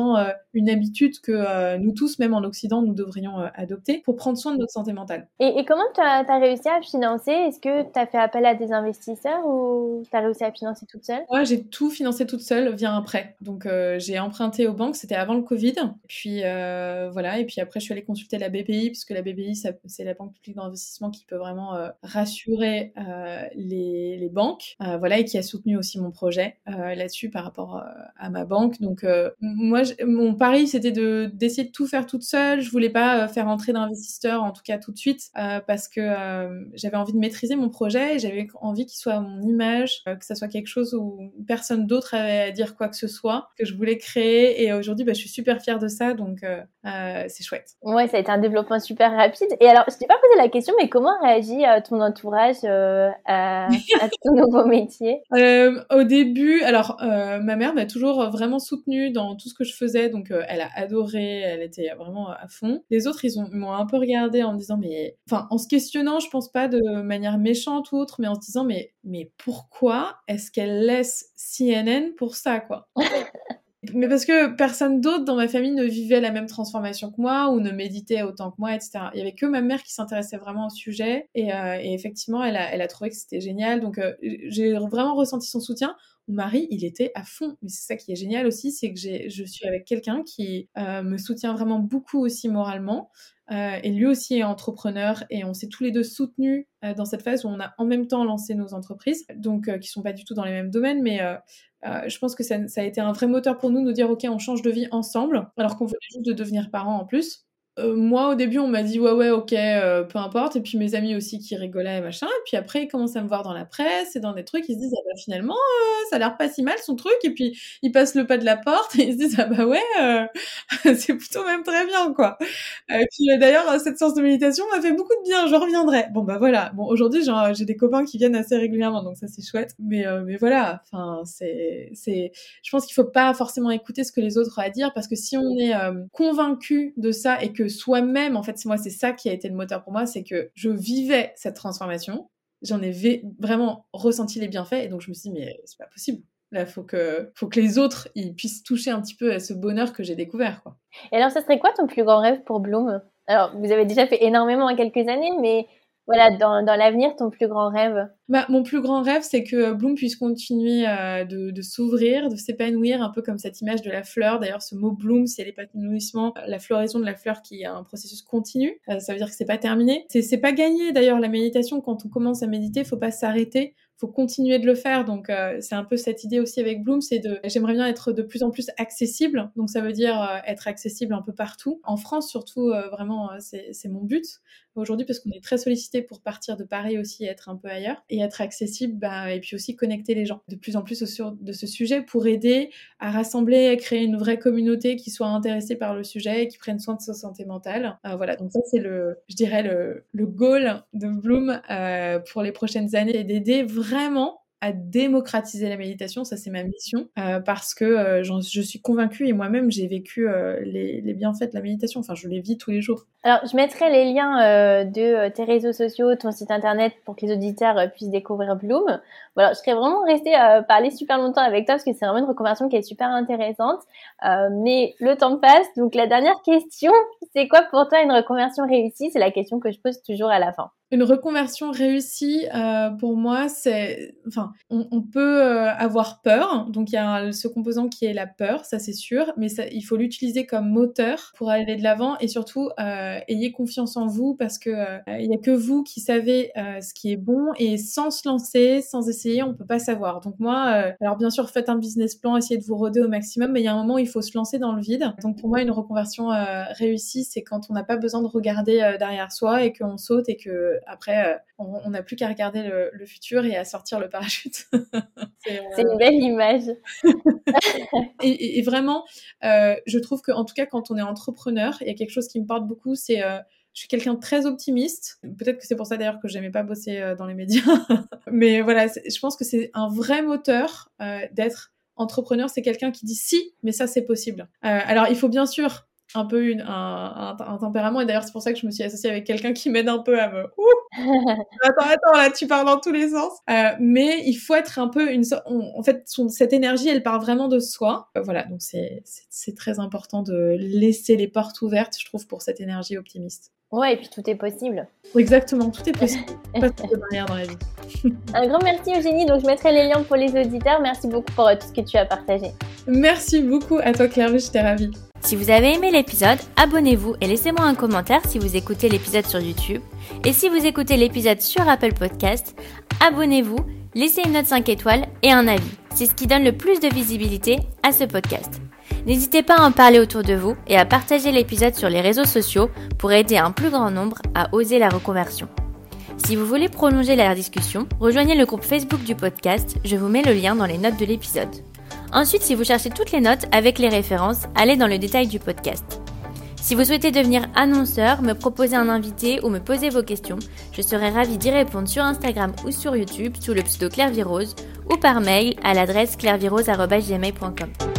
une habitude que euh, nous tous, même en Occident, nous devrions euh, adopter pour prendre soin de notre santé mentale. Et, comment tu as, réussi à financer? Est-ce que tu as fait appel à des investisseurs ou tu as réussi à financer toute seule? Moi, j'ai tout financé toute seule via un prêt. Donc, euh, j'ai emprunté aux banques, c'était avant le Covid. Puis, voilà. Et puis après, je suis allée consulter la BPI, parce que la BPI, c'est la Banque publique d'investissement qui peut vraiment rassurer les, les, banques. voilà, et qui a soutenu aussi mon projet là-dessus par rapport à ma banque. Donc, moi, mon pari, c'était de d'essayer de tout faire toute seule. Je voulais pas euh, faire entrer d'investisseurs, en tout cas tout de suite, euh, parce que euh, j'avais envie de maîtriser mon projet et j'avais envie qu'il soit à mon image, que ça soit quelque chose où personne d'autre avait à dire quoi que ce soit, que je voulais créer. Et aujourd'hui, bah, je suis super fière de ça, donc c'est chouette. Ouais, ça a été un développement super rapide. Et alors, je t'ai pas posé la question, mais comment réagit ton entourage à, à, ton nouveau métier? Au début, alors ma mère m'a toujours vraiment soutenue dans tout ce que je faisais, donc elle a adoré, elle était vraiment à fond. Les autres, ils m'ont un peu regardé en me disant, mais, enfin, en se questionnant, je pense pas de manière méchante ou autre, mais en se disant, mais, mais pourquoi est-ce qu'elle laisse CNN pour ça, quoi? Mais parce que personne d'autre dans ma famille ne vivait la même transformation que moi ou ne méditait autant que moi, etc. Il y avait que ma mère qui s'intéressait vraiment au sujet et, euh, effectivement, elle a, elle a trouvé que c'était génial. Donc, euh, j'ai vraiment ressenti son soutien mon mari, il était à fond. Mais c'est ça qui est génial aussi, c'est que je suis avec quelqu'un qui euh, me soutient vraiment beaucoup aussi moralement. Euh, et lui aussi est entrepreneur et on s'est tous les deux soutenus euh, dans cette phase où on a en même temps lancé nos entreprises, donc qui sont pas du tout dans les mêmes domaines, mais je pense que ça, a été un vrai moteur pour nous nous dire ok, on change de vie ensemble, alors qu'on venait juste de devenir parents en plus. Euh, moi, au début, on m'a dit ouais, ouais, ok, euh, peu importe. Et puis mes amis aussi qui rigolaient et machin. Et puis après, ils commencent à me voir dans la presse et dans des trucs. Ils se disent ah bah finalement, euh, ça a l'air pas si mal son truc. Et puis ils passent le pas de la porte et ils se disent ah bah ouais, c'est plutôt même très bien quoi. Et puis d'ailleurs, cette séance de méditation m'a fait beaucoup de bien. Je reviendrai. Bon bah voilà. Bon aujourd'hui, j'ai des copains qui viennent assez régulièrement, donc ça c'est chouette. Mais mais voilà. Enfin, c'est c'est. Je pense qu'il faut pas forcément écouter ce que les autres ont à dire parce que si on est convaincu de ça et que soi-même, en fait, moi, c'est ça qui a été le moteur pour moi, c'est que je vivais cette transformation, j'en ai vraiment ressenti les bienfaits, et donc je me suis dit, mais c'est pas possible. Là, faut que, faut que les autres, ils puissent toucher un petit peu à ce bonheur que j'ai découvert, quoi. Et alors, ça serait quoi ton plus grand rêve pour Bloom? Alors, vous avez déjà fait énormément en quelques années, mais voilà, dans, dans l'avenir, ton plus grand rêve bah, Mon plus grand rêve, c'est que Bloom puisse continuer euh, de, s'ouvrir, de s'épanouir, un peu comme cette image de la fleur. D'ailleurs, ce mot Bloom, c'est l'épanouissement, la floraison de la fleur qui est un processus continu. Euh, ça veut dire que c'est pas terminé. C'est pas gagné. D'ailleurs, la méditation, quand on commence à méditer, faut pas s'arrêter faut continuer de le faire. Donc, euh, c'est un peu cette idée aussi avec Bloom, c'est de, j'aimerais bien être de plus en plus accessible. Donc, ça veut dire euh, être accessible un peu partout. En France, surtout, euh, vraiment, c'est mon but aujourd'hui parce qu'on est très sollicité pour partir de Paris aussi et être un peu ailleurs et être accessible, bah, et puis aussi connecter les gens de plus en plus au de ce sujet pour aider à rassembler, à créer une vraie communauté qui soit intéressée par le sujet et qui prenne soin de sa santé mentale. voilà, donc ça c'est le, je dirais le, le goal de Bloom pour les prochaines années, et d'aider vraiment à démocratiser la méditation, ça c'est ma mission, euh, parce que euh, je suis convaincue et moi-même j'ai vécu euh, les, bienfaits de la méditation, enfin je les vis tous les jours. Alors je mettrai les liens de tes réseaux sociaux, ton site internet pour que les auditeurs puissent découvrir Bloom. Voilà, je serais vraiment restée parler super longtemps avec toi parce que c'est vraiment une reconversion qui est super intéressante, mais le temps passe, donc la dernière question, c'est quoi pour toi une reconversion réussie? C'est la question que je pose toujours à la fin. Une reconversion réussie, euh, pour moi, c'est, enfin, on, peut euh, avoir peur. Donc il y a ce composant qui est la peur, ça c'est sûr, mais il faut l'utiliser comme moteur pour aller de l'avant et surtout, euh, ayez confiance en vous parce que il n'y a que vous qui savez ce qui est bon et sans se lancer, sans essayer, on peut pas savoir. Donc moi, alors bien sûr, faites un business plan, essayez de vous roder au maximum, mais il y a un moment où il faut se lancer dans le vide. Donc pour moi, une reconversion réussie, c'est quand on n'a pas besoin de regarder derrière soi et qu'on saute et que après on n'a plus qu'à regarder le, futur et à sortir le parachute. c'est une belle image. et, vraiment, euh, je trouve qu'en tout cas, quand on est entrepreneur, il y a quelque chose qui me parle beaucoup, c'est euh, je suis quelqu'un de très optimiste. Peut-être que c'est pour ça d'ailleurs que j'aimais pas bosser euh, dans les médias. mais voilà, je pense que c'est un vrai moteur d'être entrepreneur. C'est quelqu'un qui dit si, mais ça c'est possible. alors il faut bien sûr un peu une, un, un, tempérament. Et d'ailleurs, c'est pour ça que je me suis associée avec quelqu'un qui m'aide un peu à me. attends, attends, là, tu parles dans tous les sens. Euh, mais il faut être un peu une. en fait, cette énergie, elle part vraiment de soi. Euh, voilà, donc c'est très important de laisser les portes ouvertes, je trouve, pour cette énergie optimiste. Ouais, et puis tout est possible. Exactement, tout est possible. Pas de barrière dans la vie. Un grand merci Eugénie, donc je mettrai les liens pour les auditeurs. Merci beaucoup pour euh, tout ce que tu as partagé. Merci beaucoup à toi Claire, j'étais ravie. Si vous avez aimé l'épisode, abonnez-vous et laissez-moi un commentaire si vous écoutez l'épisode sur YouTube. Et si vous écoutez l'épisode sur Apple Podcast, abonnez-vous, laissez une note 5 étoiles et un avis. C'est ce qui donne le plus de visibilité à ce podcast. N'hésitez pas à en parler autour de vous et à partager l'épisode sur les réseaux sociaux pour aider un plus grand nombre à oser la reconversion. Si vous voulez prolonger la discussion, rejoignez le groupe Facebook du podcast, je vous mets le lien dans les notes de l'épisode. Ensuite, si vous cherchez toutes les notes avec les références, allez dans le détail du podcast. Si vous souhaitez devenir annonceur, me proposer un invité ou me poser vos questions, je serai ravie d'y répondre sur Instagram ou sur YouTube sous le pseudo Claire ou par mail à l'adresse clairvirose.gmail.com.